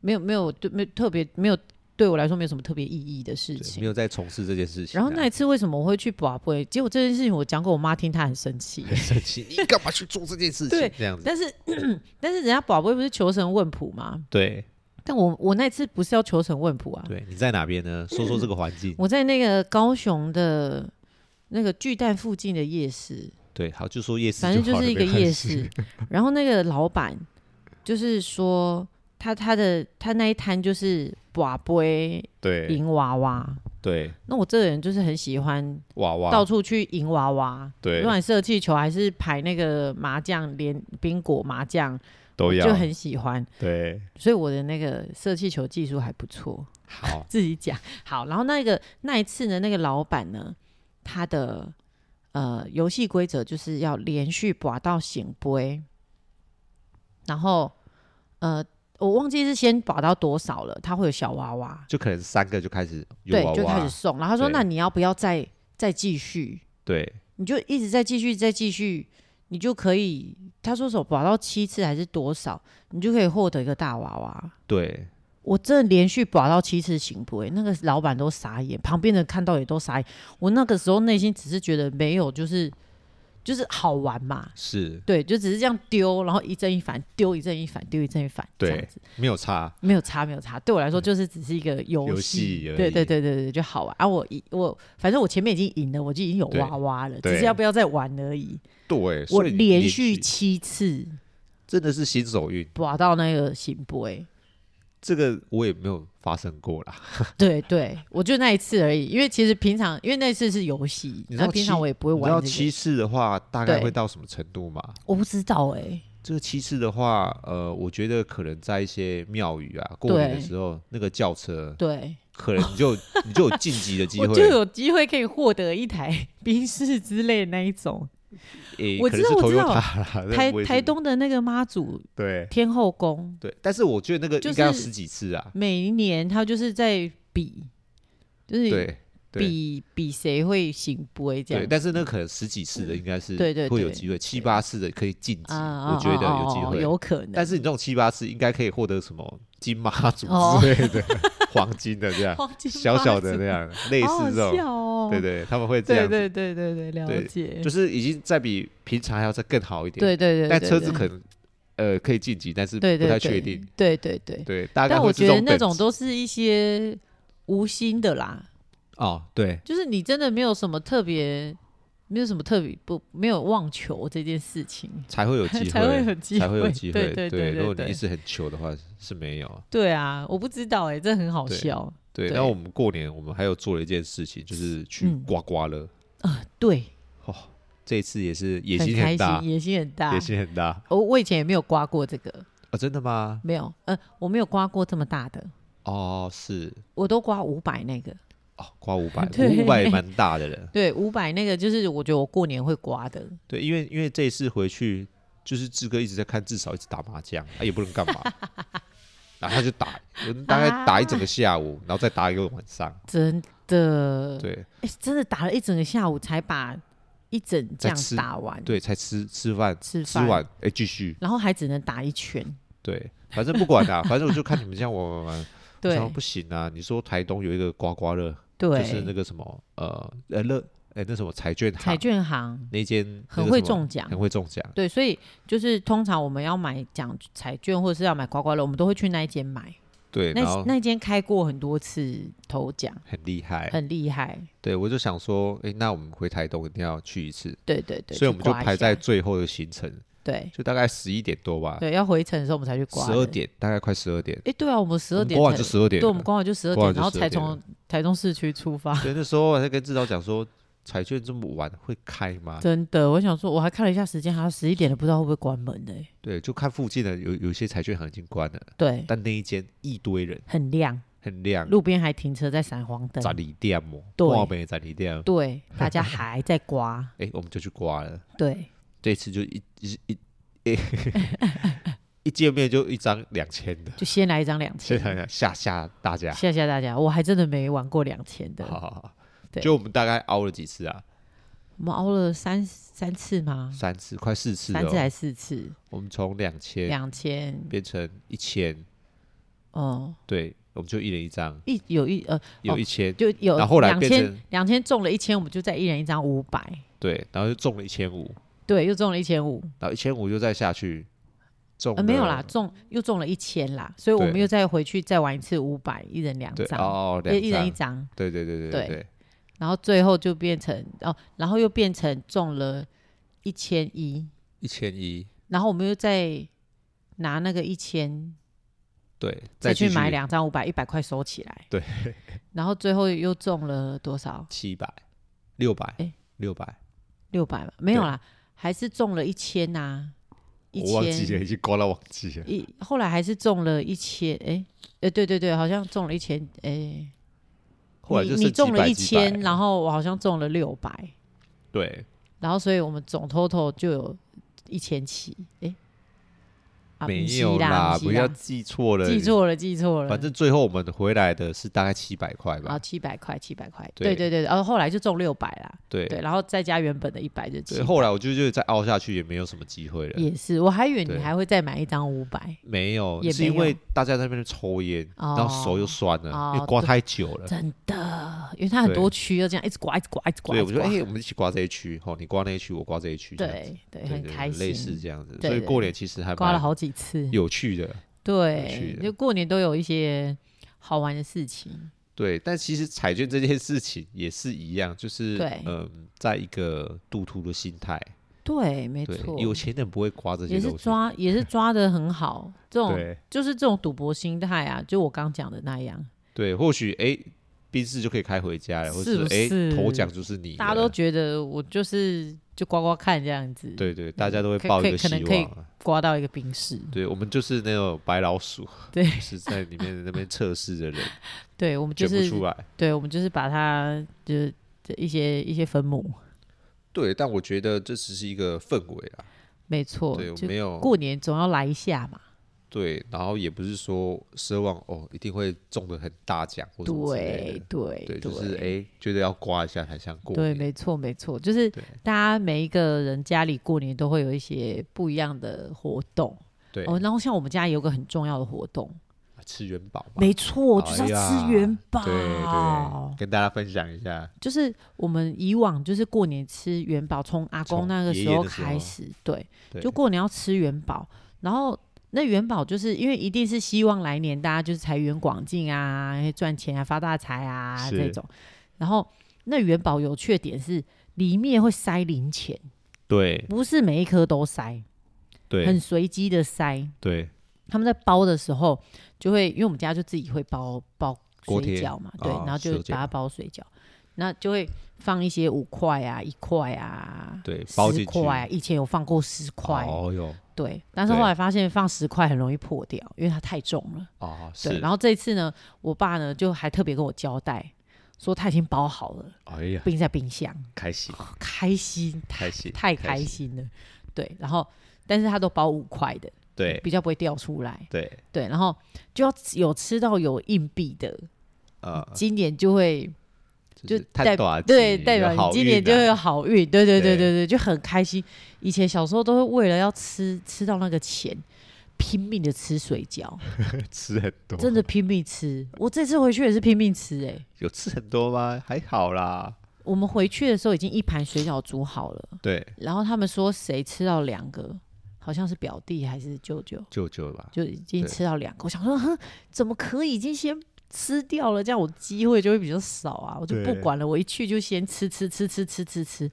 没有没有对没特别没有对我来说没有什么特别意义的事情，没有在从事这件事情。然后那一次为什么我会去寡杯？结果这件事情我讲给我妈听，她很生气，很生气，你干嘛去做这件事情？对，这样子。但是 (clears throat) 但是人家宝贝不是求神问卜吗？对。但我我那次不是要求神问卜啊？对，你在哪边呢？说说这个环境。我在那个高雄的那个巨蛋附近的夜市。对，好，就说夜市，反正就是一个夜市。然后那个老板就是说，他他的他那一摊就是瓦杯，对，赢娃娃。对。那我这个人就是很喜欢娃娃，到处去赢娃娃。对。不管射气球还是排那个麻将、连宾果麻将。都要就很喜欢。对，所以我的那个射气球技术还不错。好，(laughs) 自己讲好。然后那个那一次呢，那个老板呢，他的呃游戏规则就是要连续拔到醒杯，然后呃。我忘记是先拔到多少了，他会有小娃娃，就可能三个就开始有娃娃，对，就开始送。然后他说：“那你要不要再再继续？对，你就一直在继续，再继续，你就可以。”他说：“手拔到七次还是多少，你就可以获得一个大娃娃。”对，我真的连续拔到七次行不？那个老板都傻眼，旁边的看到也都傻眼。我那个时候内心只是觉得没有，就是。就是好玩嘛，是对，就只是这样丢，然后一正一反，丢一正一反，丢一正一反，这样子没有差，没有差，没有差。对我来说，就是只是一个游戏，对对对对对，就好玩。啊我，我我反正我前面已经赢了，我就已经有娃娃了，只是要不要再玩而已。对，我连续七次，真的是新手运，拔到那个圣杯。这个我也没有发生过啦。(laughs) 对对，我就那一次而已。因为其实平常，因为那次是游戏，那平常我也不会玩。你知道七次的话，大概会到什么程度嘛？我不知道哎、欸。这个七次的话，呃，我觉得可能在一些庙宇啊，过年的时候，那个轿车，对，可能你就 (laughs) 你就有晋级的机会，就有机会可以获得一台 (laughs) 宾士之类的那一种。欸、我知道，我知道，(laughs) 台台台东的那个妈祖对天后宫对，但是我觉得那个应该要十几次啊。每一年他就是在比，就是对比比谁会行不会这样。对，但是那可能十几次的应该是对对会有机会，七八次的可以晋级，我觉得有机会，有可能。但是你这种七八次应该可以获得什么金马祖之类的 (laughs) 黄金的这样，(laughs) 小小的那样，类似这种。对对，他们会这样。对对对对对，了解。就是已经在比平常还要再更好一点。对对对。但车子可能呃可以晋级，但是不太确定。对对对。对，但我觉得那种都是一些无心的啦。哦，对。就是你真的没有什么特别，没有什么特别不没有妄求这件事情，才会有机会，(laughs) 才会有机会，才会有机会。对对对。如果你一直很求的话，是没有。对啊，我不知道哎，这很好笑。对，然后我们过年，我们还有做了一件事情，就是去刮刮乐。啊，对，哦，这一次也是野心很大，野心很大，野心很大。我我以前也没有刮过这个啊，真的吗？没有，呃，我没有刮过这么大的。哦，是，我都刮五百那个。哦，刮五百，(laughs) 五百也蛮大的了。(laughs) 对，五百那个就是我觉得我过年会刮的。对，因为因为这一次回去，就是志哥一直在看，至少一直打麻将，他也不能干嘛。(laughs) 然后他就打，大概打一整个下午，啊、然后再打一个晚上。真的，对，哎，真的打了一整个下午才把一整这样打完。对，才吃吃饭，吃吃完，哎，继续。然后还只能打一圈。对，反正不管啦，反正我就看你们这样玩玩玩。对，不行啊！你说台东有一个刮刮乐，对，就是那个什么呃呃乐。哎，那什么彩券行？彩券行那间很会中奖，很会中奖。对，所以就是通常我们要买奖彩券或者是要买刮刮乐，我们都会去那一间买。对，那那间开过很多次头奖，很厉害，很厉害。对，我就想说，哎，那我们回台东一定要去一次。对对对，所以我们就排在最后的行程。对，就大概十一点多吧。对，要回程的时候我们才去刮。十二点，大概快十二点。哎，对啊，我们十二点刮完就十二点。对，我们刮完就十二点，然后才从台中市区出发。对，那时候我还跟志导讲说。彩券这么晚会开吗？真的，我想说，我还看了一下时间，好像十一点了，不知道会不会关门呢？对，就看附近的有有些彩券行已经关了。对，但那一间一堆人，很亮，很亮，路边还停车在闪黄灯。十二点哦，对，十二点，对，大家还在刮。(laughs) 哎，我们就去刮了。对，这次就一一一 (laughs) 一见面就一张两千的，就先来一张两千，吓吓大家，吓吓大家。我还真的没玩过两千的。好好好。就我们大概凹了几次啊？我们熬了三三次吗？三次，快四次了。三次还四次？我们从两千两千变成一千。哦，对，我们就一人一张。一有一呃有一千就有，然后后来变成两千中了一千，我们就再一人一张五百。对，然后就中了一千五。对，又中了一千五。然后一千五又再下去中呃没有啦，中又中了一千啦，所以我们又再回去再玩一次五百，一人两张哦，一人一张。对对对对对。然后最后就变成哦，然后又变成中了一千一，一千一，然后我们又再拿那个一千，对，再去买两张五百，一百块收起来，对，然后最后又中了多少？七百，六百，哎，六百，六百吧，没有啦，还是中了一千呐，一我忘记了，千，已经刮到忘记了。一后来还是中了一千，哎、欸，对对对，好像中了一千，哎、欸，后来就你你中了一千，然后我好像中了六百，对，然后所以我们总 total 就有一千七，哎。啊、没有啦，不，不要记错了，记错了，记错了。反正最后我们回来的是大概七百块吧。啊，七百块，七百块。对对对，然后后来就中六百啦。对对，然后再加原本的一百就七。后来我就觉得再凹下去也没有什么机会了。也是，我还以为你还会再买一张五百。没有，也是因为大家在那边抽烟，然后手又酸了，哦、因为刮太久了。真的，因为它很多区要这样一直刮，一直刮，一直刮。对，我觉得哎，我们一起刮这一区，哦，你刮那一区，我刮这一区。对对，很开心，类似这样子。所以过年其实还刮了好几次，有趣。的对，就过年都有一些好玩的事情。对，但其实彩券这件事情也是一样，就是嗯，在一个赌徒的心态。对，没错，有钱人不会刮这些，也是抓，也是抓的很好。(laughs) 这种就是这种赌博心态啊，就我刚讲的那样。对，或许哎，宾士就可以开回家了，或者哎，头奖就是你。大家都觉得我就是就刮刮看这样子。对对，大家都会抱一个希望。刮到一个冰室，对，我们就是那种白老鼠，(laughs) 对，是在里面那边测试的人，(laughs) 对，我们就是出来，对，我们就是把它就是一些一些分母，对，但我觉得这只是一个氛围啊，没错，对，没有过年总要来一下嘛。对，然后也不是说奢望哦，一定会中的很大奖或者对对对，就是哎，觉得要刮一下才像过。对，没错没错，就是大家每一个人家里过年都会有一些不一样的活动。对哦，然后像我们家有个很重要的活动，吃元宝。没错，就是要吃元宝。对对，跟大家分享一下，就是我们以往就是过年吃元宝，从阿公那个时候开始，对，就过年要吃元宝，然后。那元宝就是因为一定是希望来年大家就是财源广进啊，赚钱啊，发大财啊这种。然后那元宝有缺点是里面会塞零钱，对，不是每一颗都塞，对，很随机的塞。对，他们在包的时候就会，因为我们家就自己会包包水饺嘛，对，然后就把它包水饺，那就会放一些五块啊、一块啊，对，十块，以前有放过十块，哦哟。对，但是后来发现放十块很容易破掉，因为它太重了。哦，对。然后这次呢，我爸呢就还特别跟我交代，说他已经包好了，哎呀，冰在冰箱，开心，开心，开心，太开心了。对，然后但是他都包五块的，对，比较不会掉出来。对，对，然后就要有吃到有硬币的，呃，今年就会。就代表对代表你今年就会有好运，对对对对对，就很开心。以前小时候都会为了要吃吃到那个钱，拼命的吃水饺，(laughs) 吃很多，真的拼命吃。我这次回去也是拼命吃，哎，有吃很多吗？还好啦。我们回去的时候已经一盘水饺煮好了，对。然后他们说谁吃到两个，好像是表弟还是舅舅，舅舅吧，就已经吃到两个。我想说，哼，怎么可以已经先。吃掉了，这样我机会就会比较少啊！我就不管了，我一去就先吃吃吃吃吃吃吃，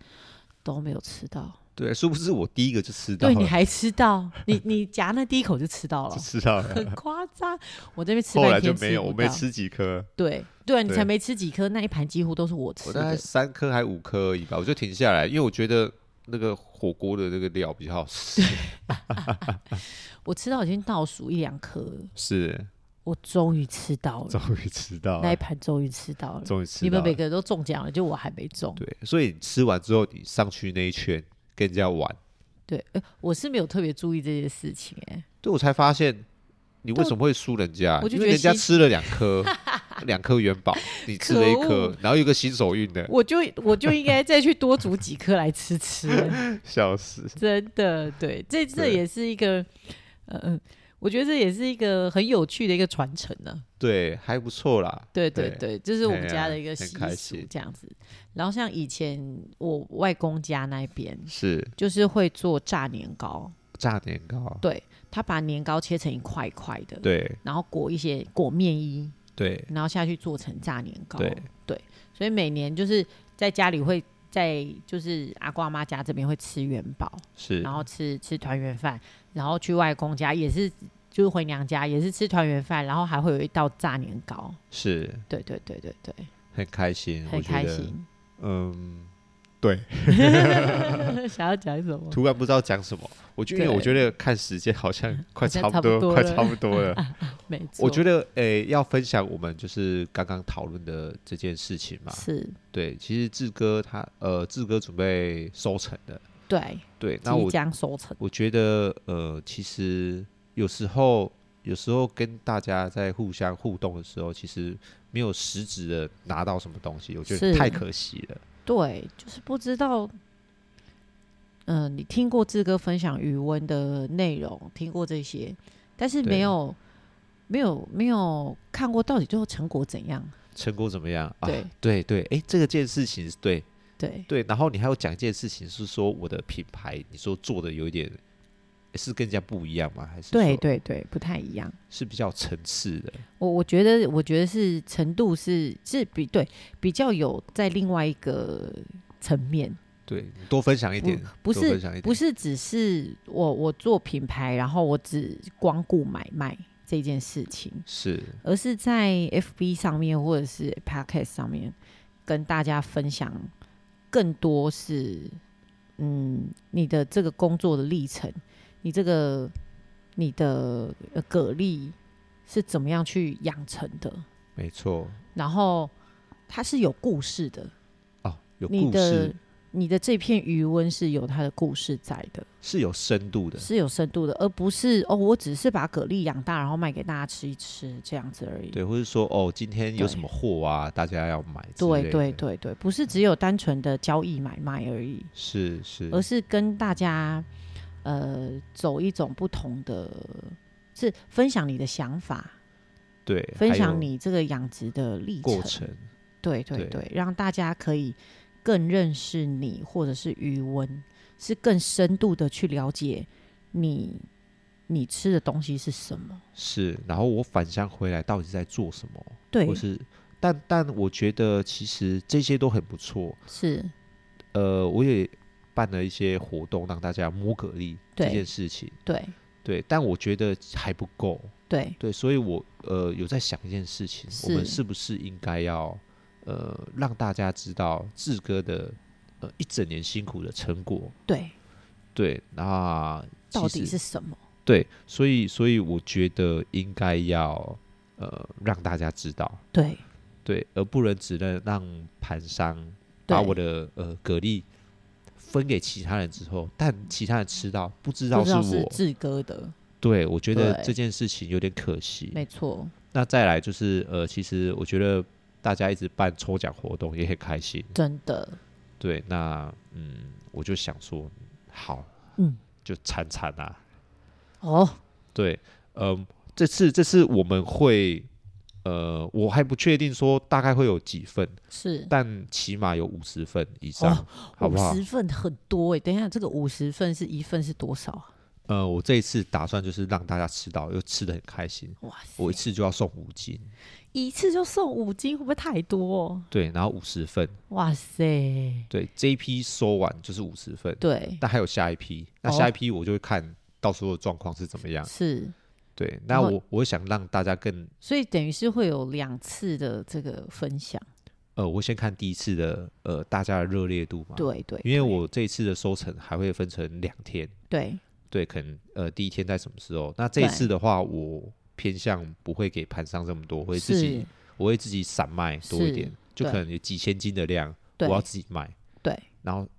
都没有吃到。对，殊不知我第一个就吃到？对，你还吃到？你你夹那第一口就吃到了，吃到了，很夸张。我这边吃半天就没有，我没吃几颗。对对，你才没吃几颗，那一盘几乎都是我吃的。我大概三颗还五颗而已吧，我就停下来，因为我觉得那个火锅的那个料比较好吃。(laughs) 我吃到已经倒数一两颗了，是。我终于吃到了，终于吃到了那一盘，终于吃到了，终于吃到了。你们每个人都中奖了，就我还没中。对，所以吃完之后，你上去那一圈跟人家玩。对，呃、我是没有特别注意这件事情、欸，哎，对我才发现你为什么会输人家？因为人家吃了两颗，(laughs) 两颗元宝，(laughs) 你吃了一颗，然后有个新手运的，我就我就应该再去多煮几颗来吃吃。(laughs) 笑死！真的，对，这这也是一个，嗯嗯。我觉得这也是一个很有趣的一个传承呢。对，还不错啦。对对对，这是我们家的一个习俗，这样子。然后像以前我外公家那边是，就是会做炸年糕。炸年糕。对，他把年糕切成一块一块的，对，然后裹一些裹面衣，对，然后下去做成炸年糕。对对，所以每年就是在家里会在就是阿公阿妈家这边会吃元宝，是，然后吃吃团圆饭。然后去外公家也是，就是回娘家也是吃团圆饭，然后还会有一道炸年糕。是，对对对对对，很开心，很开心。嗯，对，(laughs) 想要讲什么？突然不知道讲什么。我就，因为我觉得看时间好像快差不多，多快差不多了。(laughs) 没错。我觉得，诶、欸，要分享我们就是刚刚讨论的这件事情嘛。是。对，其实志哥他，呃，志哥准备收成的。对。对，那我即将收成。我觉得，呃，其实有时候，有时候跟大家在互相互动的时候，其实没有实质的拿到什么东西，我觉得太可惜了。对，就是不知道。嗯、呃，你听过志哥分享语文的内容，听过这些，但是没有没有没有看过到底最后成果怎样？成果怎么样？对、啊、对对，哎，这个件事情是对对对，然后你还有讲一件事情，是说我的品牌，你说做的有一点是跟人家不一样吗？还是对对对，不太一样，是比较层次的。我我觉得我觉得是程度是是比对比较有在另外一个层面。对，多分享一点，不，不是不是只是我我做品牌，然后我只光顾买卖这件事情，是，而是在 FB 上面或者是 Podcast 上面跟大家分享更多是，嗯，你的这个工作的历程，你这个你的蛤蜊是怎么样去养成的？没错，然后它是有故事的哦，有故事。你的这片余温是有它的故事在的，是有深度的，是有深度的，而不是哦，我只是把蛤蜊养大，然后卖给大家吃一吃这样子而已。对，或者说哦，今天有什么货啊，大家要买。对对对对，不是只有单纯的交易买卖而已，是是，而是跟大家呃走一种不同的，是分享你的想法，对，分享你这个养殖的历程，过程，对对对，对，让大家可以。更认识你，或者是余温，是更深度的去了解你，你吃的东西是什么？是，然后我返乡回来到底在做什么？对，或是，但但我觉得其实这些都很不错。是，呃，我也办了一些活动，让大家摸蛤蜊这件事情。对，对，但我觉得还不够。对，对，所以我呃有在想一件事情，我们是不是应该要？呃，让大家知道志哥的呃一整年辛苦的成果。对，对，那到底是什么？对，所以所以我觉得应该要呃让大家知道。对，对，而不能只能让盘商把我的呃蛤蜊分给其他人之后，但其他人吃到不知道是我志哥的。对，我觉得这件事情有点可惜。没错。那再来就是呃，其实我觉得。大家一直办抽奖活动，也很开心。真的，对，那嗯，我就想说，好，嗯，就惨惨啊。哦，对，嗯、呃，这次这次我们会，呃，我还不确定说大概会有几份，是，但起码有五十份以上，哦、好不好？五十份很多哎、欸，等一下，这个五十份是一份是多少啊？呃，我这一次打算就是让大家吃到，又吃的很开心。哇塞，我一次就要送五斤，一次就送五斤，会不会太多？对，然后五十份。哇塞，对，这一批收完就是五十份。对，但还有下一批，那下一批我就会看到时候的状况是怎么样。是，对，那我我想让大家更，所以等于是会有两次的这个分享。呃，我先看第一次的，呃，大家的热烈度嘛。对对，因为我这一次的收成还会分成两天。对。对，可能呃第一天在什么时候？那这一次的话，我偏向不会给盘商这么多，我会自己我会自己散卖多一点，就可能有几千斤的量，我要自己卖。对，然后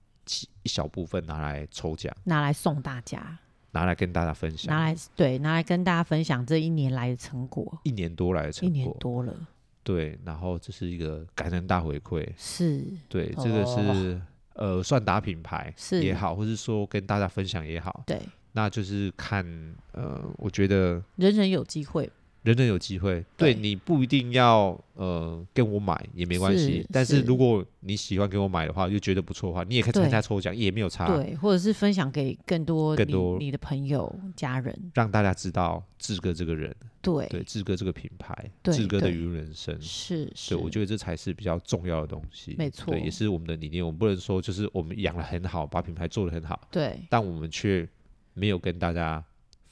一小部分拿来抽奖，拿来送大家，拿来跟大家分享，拿来对，拿来跟大家分享这一年来的成果，一年多来的成果，一年多了。对，然后这是一个感恩大回馈，是。对，这个是呃算打品牌是。也好，或是说跟大家分享也好，对。那就是看，呃，我觉得人人有机会，人人有机会。对，对你不一定要呃跟我买也没关系，但是如果你喜欢给我买的话，又觉得不错的话，你也可以参加抽奖，也没有差。对，或者是分享给更多更多你的朋友、家人，让大家知道志哥这个人。对，对，志哥这个品牌，志哥的鱼塭人生，是是，对，我觉得这才是比较重要的东西。没错，对，也是我们的理念。我们不能说就是我们养得很好，把品牌做得很好，对，但我们却。没有跟大家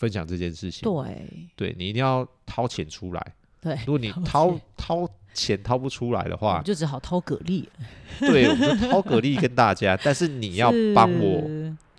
分享这件事情，对，对你一定要掏钱出来，对，如果你掏掏钱掏不出来的话，就只好掏蛤蜊。对，我们就掏蛤蜊跟大家，但是你要 (laughs) 帮我，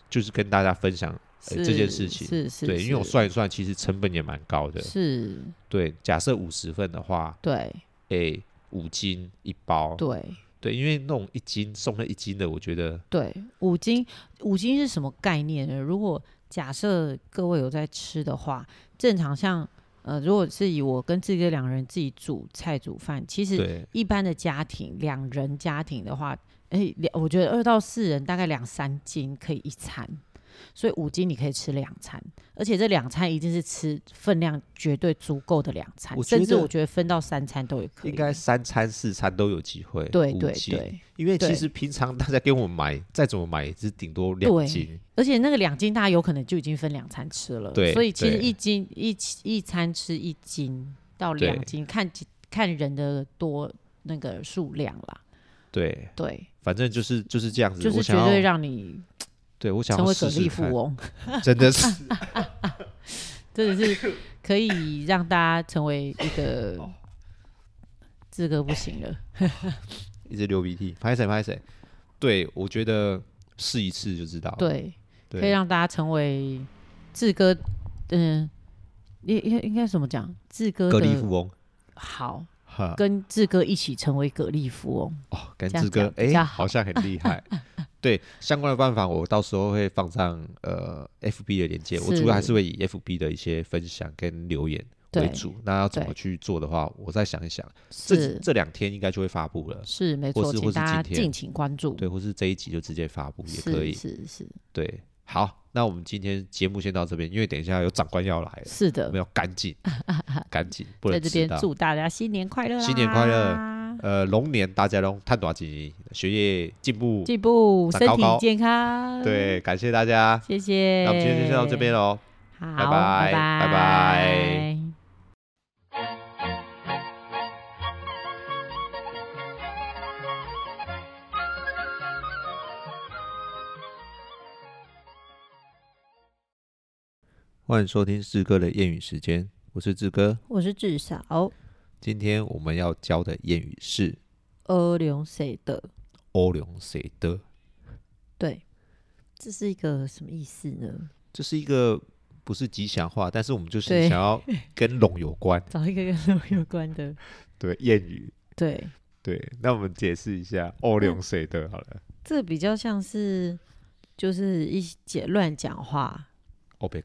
就是跟大家分享、欸、这件事情。是是，对，因为我算一算，其实成本也蛮高的。是，对，假设五十份的话，对，哎、欸，五斤一包。对。对，因为那种一斤送了一斤的，我觉得对五斤五斤是什么概念呢？如果假设各位有在吃的话，正常像呃，如果是以我跟志哥两人自己煮菜煮饭，其实一般的家庭两人家庭的话，哎，两我觉得二到四人大概两三斤可以一餐。所以五斤你可以吃两餐，而且这两餐一定是吃分量绝对足够的两餐，甚至我觉得分到三餐都有可以，应该三餐四餐都有机会。对对对，因为其实平常大家给我们买再怎么买也是顶多两斤，而且那个两斤大家有可能就已经分两餐吃了。对，所以其实一斤一一餐吃一斤到两斤，看看人的多那个数量啦。对对，反正就是就是这样子，就是绝对让你。对，我想成为蛤蜊富翁，(laughs) 真的是，(laughs) 真的是可以让大家成为一个志哥不行了，(laughs) 一直流鼻涕，拍谁拍谁。对，我觉得试一次就知道。对，对可以让大家成为志哥，嗯，应应应该怎么讲？志哥蛤蜊富翁，好，跟志哥一起成为蛤蜊富翁哦，跟志哥哎，好像很厉害。(laughs) 对相关的办法，我到时候会放上呃 FB 的链接。我主要还是会以 FB 的一些分享跟留言为主。那要怎么去做的话，我再想一想。这这两天应该就会发布了。是没错，或是请大家敬请关注。对，或是这一集就直接发布也可以。是是，是。对，好，那我们今天节目先到这边，因为等一下有长官要来了。是的，我们要赶紧，赶紧，不能。在这边祝大家新年快乐！新年快乐！呃，龙年大家龙探短吉，学业进步，进步，身体健康。对，感谢大家，谢谢。那我们今天就先到这边喽，好，拜拜，拜拜。欢迎收听志哥的谚语时间，我是志哥，我是志嫂。今天我们要教的谚语是“欧龙谁的”。欧龙谁的？对，这是一个什么意思呢？这是一个不是吉祥话，但是我们就是想要跟龙有关，(laughs) 找一个跟龙有关的 (laughs) 对谚语。对对，那我们解释一下“欧龙谁的”好了。这比较像是就是一些乱讲话，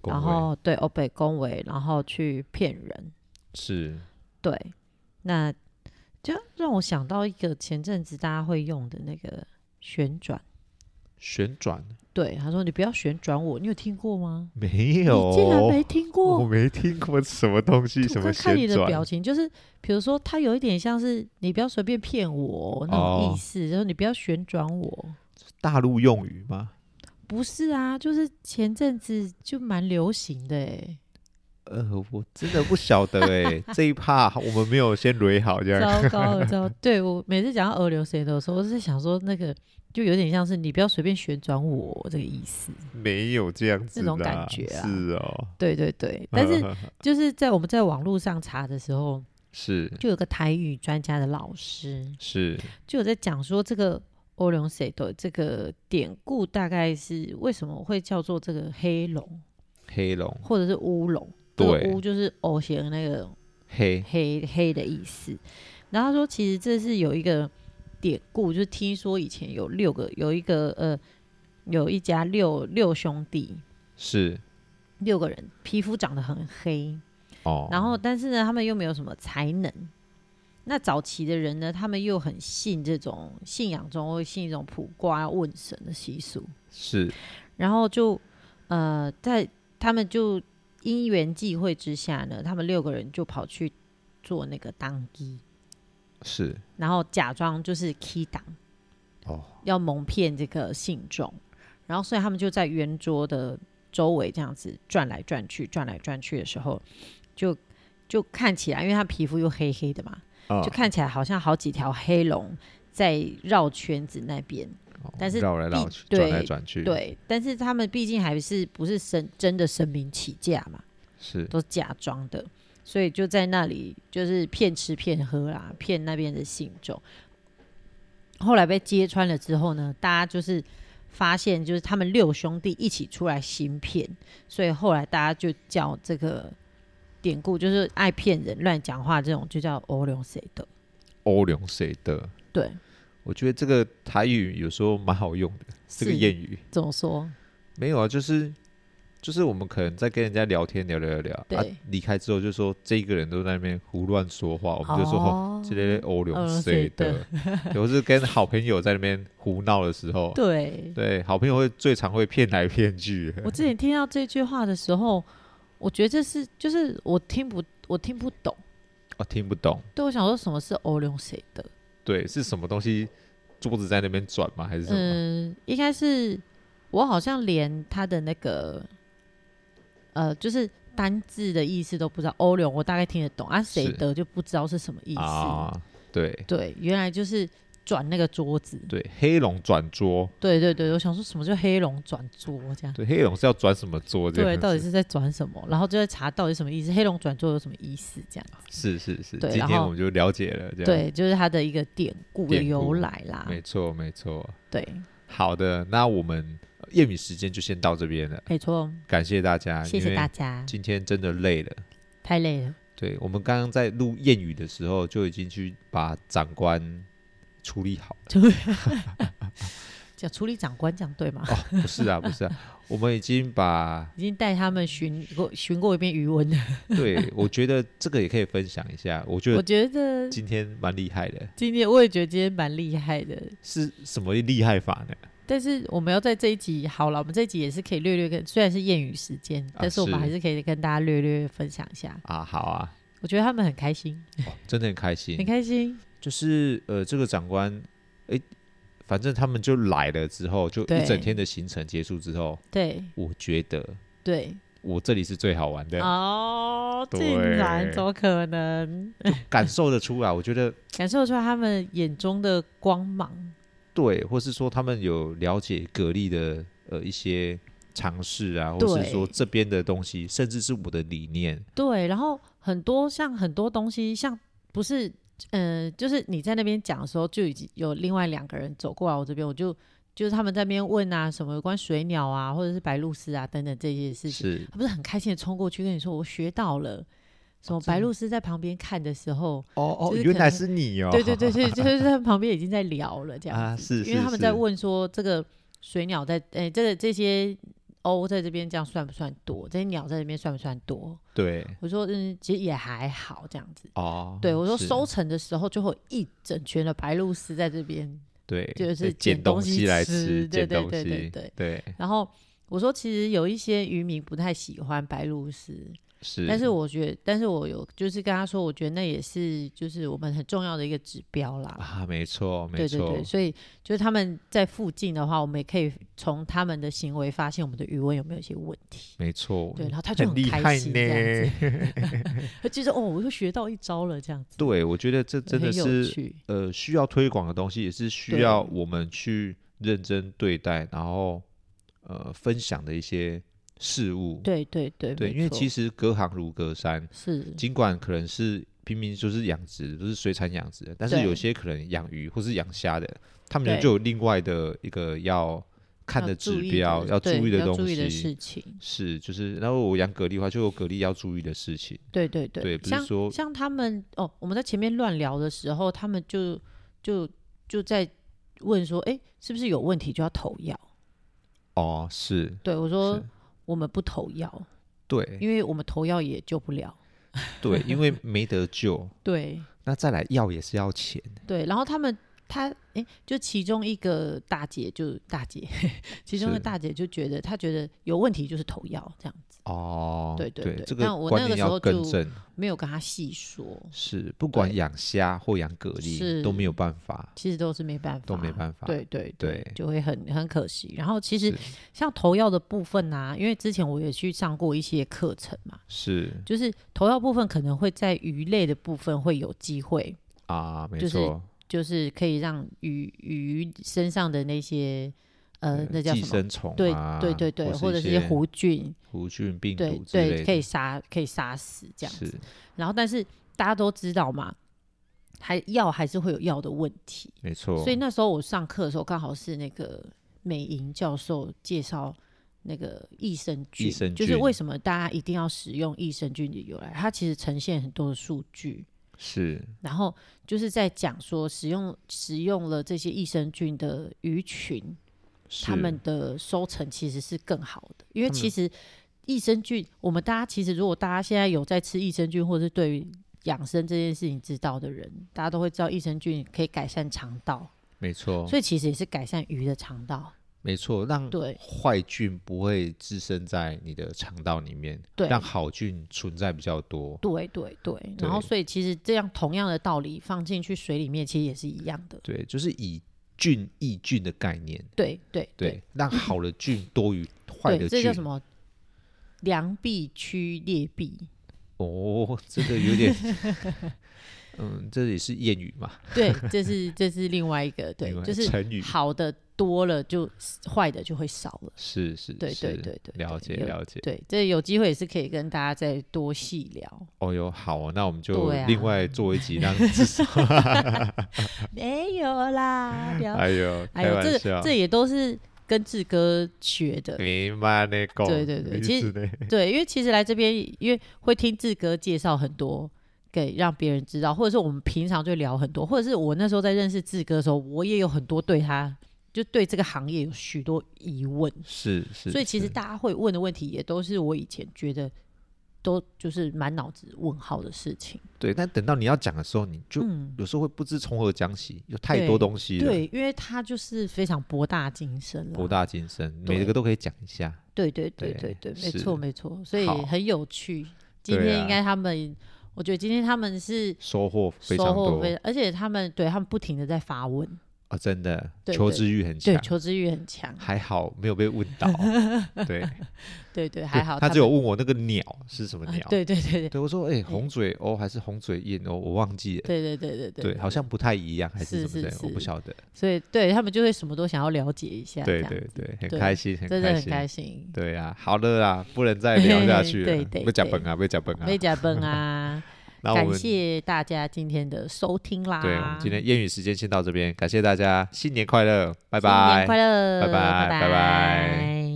然后对欧北恭维，然后去骗人，是对。那就让我想到一个前阵子大家会用的那个旋转，旋转。对，他说：“你不要旋转我。”你有听过吗？没有，你竟然没听过？我没听过什么东西，什么？看你的表情，就是比如说，他有一点像是你不要随便骗我那种意思，然后、哦、你不要旋转我。大陆用语吗？不是啊，就是前阵子就蛮流行的哎。呃，我真的不晓得哎、欸，(laughs) 这一趴我们没有先捋好这样。糟糕了，糟糕！对，我每次讲到二流谁的时候，我是想说那个就有点像是你不要随便旋转我这个意思。没有这样子，那种感觉啊。是哦。对对对，(laughs) 但是就是在我们在网络上查的时候，是就有个台语专家的老师是就有在讲说这个欧龙谁的这个典故大概是为什么会叫做这个黑龙，黑龙或者是乌龙。对，乌就是偶像那个黑黑黑的意思。然后他说，其实这是有一个典故，就是听说以前有六个，有一个呃，有一家六六兄弟，是六个人，皮肤长得很黑哦。然后，但是呢，他们又没有什么才能。那早期的人呢，他们又很信这种信仰中会信一种卜卦问神的习俗，是。然后就呃，在他们就。因缘际会之下呢，他们六个人就跑去做那个当机，是，然后假装就是 key 档，哦，要蒙骗这个信众，然后所以他们就在圆桌的周围这样子转来转去，转来转去的时候，就就看起来，因为他皮肤又黑黑的嘛，哦，就看起来好像好几条黑龙在绕圈子那边。但是绕来绕去，转来转去，对，但是他们毕竟还是不是神真的神明起驾嘛，是都是假装的，所以就在那里就是骗吃骗喝啦，骗那边的信众。后来被揭穿了之后呢，大家就是发现，就是他们六兄弟一起出来行骗，所以后来大家就叫这个典故，就是爱骗人、乱讲话这种，就叫欧龙谁的。欧龙谁的？对，我觉得这个台语有时候蛮好用的，这个谚语怎么说？没有啊，就是。就是我们可能在跟人家聊天聊聊聊，啊，离开之后就说这一个人都在那边胡乱说话，我们就说哦，这些欧龙谁的，(laughs) 有时跟好朋友在那边胡闹的时候，对对，好朋友会最常会骗来骗去。(laughs) 我之前听到这句话的时候，我觉得这是就是我听不我听不懂，哦，听不懂。对，我想说什么是欧龙谁的？对，是什么东西？桌子在那边转吗？还是什么？嗯，应该是我好像连他的那个。呃，就是单字的意思都不知道。欧龙我大概听得懂啊，谁的就不知道是什么意思。啊，对对，原来就是转那个桌子。对，黑龙转桌。对对对，我想说什么叫黑龙转桌这样？对，黑龙是要转什么桌？对，到底是在转什么？然后就在查到底什么意思？黑龙转桌有什么意思？这样是是是。对，今天我们就了解了。这样对，就是它的一个典故的由来啦。没错没错。对，好的，那我们。谚语时间就先到这边了，没错，感谢大家，谢谢大家。今天真的累了，太累了。对，我们刚刚在录谚语的时候，就已经去把长官处理好了。(laughs) 讲处理长官讲对吗？哦，不是啊，(laughs) 不是啊，我们已经把 (laughs) 已经带他们巡过巡过一遍余温了。对，我觉得这个也可以分享一下。我觉得，我觉得今天蛮厉害的。今天我也觉得今天蛮厉害的。是什么厉害法呢？但是我们要在这一集好了，我们这一集也是可以略略跟，虽然是谚语时间，啊，但是我们还是可以跟大家略略分享一下啊。好啊，我觉得他们很开心，哦，真的很开心，很开心。就是呃，这个长官，哎，欸，反正他们就来了之后，就一整天的行程结束之后，对，我觉得，对，我这里是最好玩的哦。竟然怎么可能？感受得出来，我觉得 (laughs) 感受得出来他们眼中的光芒。对，或是说他们有了解蛤蜊的呃一些尝试啊，或是说这边的东西，甚至是我的理念。对，然后很多像很多东西，像不是呃，就是你在那边讲的时候，就已经有另外两个人走过来我这边，我就就是他们在那边问啊，什么有关水鸟啊，或者是白鹭鸶啊等等这些事情，他不是很开心的冲过去跟你说，我学到了。什么白鹭鸶在旁边看的时候，哦哦，原来是你哦，对对对，对，(laughs) 就是在旁边已经在聊了这样，啊、是，是，因为他们在问说这个水鸟在哎，这个这些鸥在这边这样算不算多？这些鸟在这边算不算多？对，我说嗯，其实也还好这样子哦。对，我说收成的时候就会一整圈的白鹭鸶在这边，对，就是捡东西来吃，对对对对对对，对。然后我说其实有一些渔民不太喜欢白鹭鸶。是，但是我觉得，但是我有就是跟他说，我觉得那也是就是我们很重要的一个指标啦。啊，没错，没错。对对对，所以就是他们在附近的话，我们也可以从他们的行为发现我们的余温有没有一些问题。没错。对，然后他就很开心这样子。(laughs) 他就说：“哦，我又学到一招了。”这样子。对，我觉得这真的是呃需要推广的东西，也是需要我们去认真对待，然后呃分享的一些。事物，对对对对，因为其实隔行如隔山，是。尽管可能是平民就是养殖，都是水产养殖的，但是有些可能养鱼或是养虾的，他们就有另外的一个要看的指标，要注意的东西，的事情。是就是，然后我养蛤蜊的话，就有蛤蜊要注意的事情，对对对，对，不是说像他们哦，我们在前面乱聊的时候，他们就就就在问说，哎，是不是有问题就要投药？哦，是，对我说。我们不投药，对，因为我们投药也救不了，(laughs) 对，因为没得救，对，那再来药也是要钱，对，然后他们他哎，就其中一个大姐就大姐，(laughs) 其中一个大姐就觉得她觉得有问题就是投药这样。子。哦，对对对，对这个观念要更正，没有跟他细说。是，不管养虾或养蛤蜊都没有办法，其实都是没办法，都没办法。对对对，就会很很可惜。然后其实像投药的部分啊，因为之前我也去上过一些课程嘛，是，就是投药部分可能会在鱼类的部分会有机会啊，没错，就是就是可以让鱼鱼身上的那些。呃，那叫什么？寄生虫、啊？对对对对，或者是一些弧菌、弧菌病毒对对，可以杀可以杀死这样子。然后，但是大家都知道嘛，还药还是会有药的问题，没错。所以那时候我上课的时候，刚好是那个美莹教授介绍那个益生菌，益生菌，就是为什么大家一定要使用益生菌的由来，它其实呈现很多的数据。是，然后就是在讲说，使用使用了这些益生菌的鱼群，他们的收成其实是更好的。因为其实益生菌，我们大家其实如果大家现在有在吃益生菌，或者是对于养生这件事情知道的人，大家都会知道益生菌可以改善肠道，没错。所以其实也是改善鱼的肠道。没错，让对坏菌不会滋生在你的肠道里面，对，让好菌存在比较多。对对对，对，然后所以其实这样同样的道理放进去水里面，其实也是一样的。对，就是以菌抑菌的概念。对对对，让好的菌多于坏的菌。这叫什么？良币驱劣币。哦，这个有点。嗯，这也是谚语嘛？对，这是这是另外一个对，就是成语。好的多了，就坏的就会少了。是是，对对对对，了解了解。对，这有机会也是可以跟大家再多细聊。哦哟，好啊，那我们就另外做一集，让至少没有啦。哎呦，哎呦，这个这也都是跟志哥学的。明白那个，对对对，其实对，因为其实来这边，因为会听志哥介绍很多。给让别人知道，或者是我们平常就聊很多，或者是我那时候在认识志哥的时候，我也有很多对他，就对这个行业有许多疑问。是是，所以其实大家会问的问题，也都是我以前觉得都就是满脑子问号的事情。对，但等到你要讲的时候，你就有时候会不知从何讲起，有太多东西了。对，对，因为他就是非常博大精深，博大精深，每个都可以讲一下。对对对对对，对，没错没错，所以很有趣。今天应该他们。我觉得今天他们是收获非常多，而且他们对他们不停的在发问啊，真的求知欲很强，对，求知欲很强。还好没有被问到，(laughs) 对对对，还好。他只有问我那个鸟是什么鸟，对对对对。我说哎，红嘴鸥还是红嘴燕哦，我忘记了。对对对对对，对，好像不太一样，还是什么的，我不晓得。所以对他们就会什么都想要了解一下，对对对，很开心，真的很开心。对啊，好了啦，不能再聊下去了，(laughs) 对对，被讲崩啊，被讲崩啊，被讲崩啊。(laughs) 感谢大家今天的收听啦！对，我们今天谚语时间先到这边，感谢大家，新年快乐，拜拜！新年快乐，拜拜，拜拜。拜拜。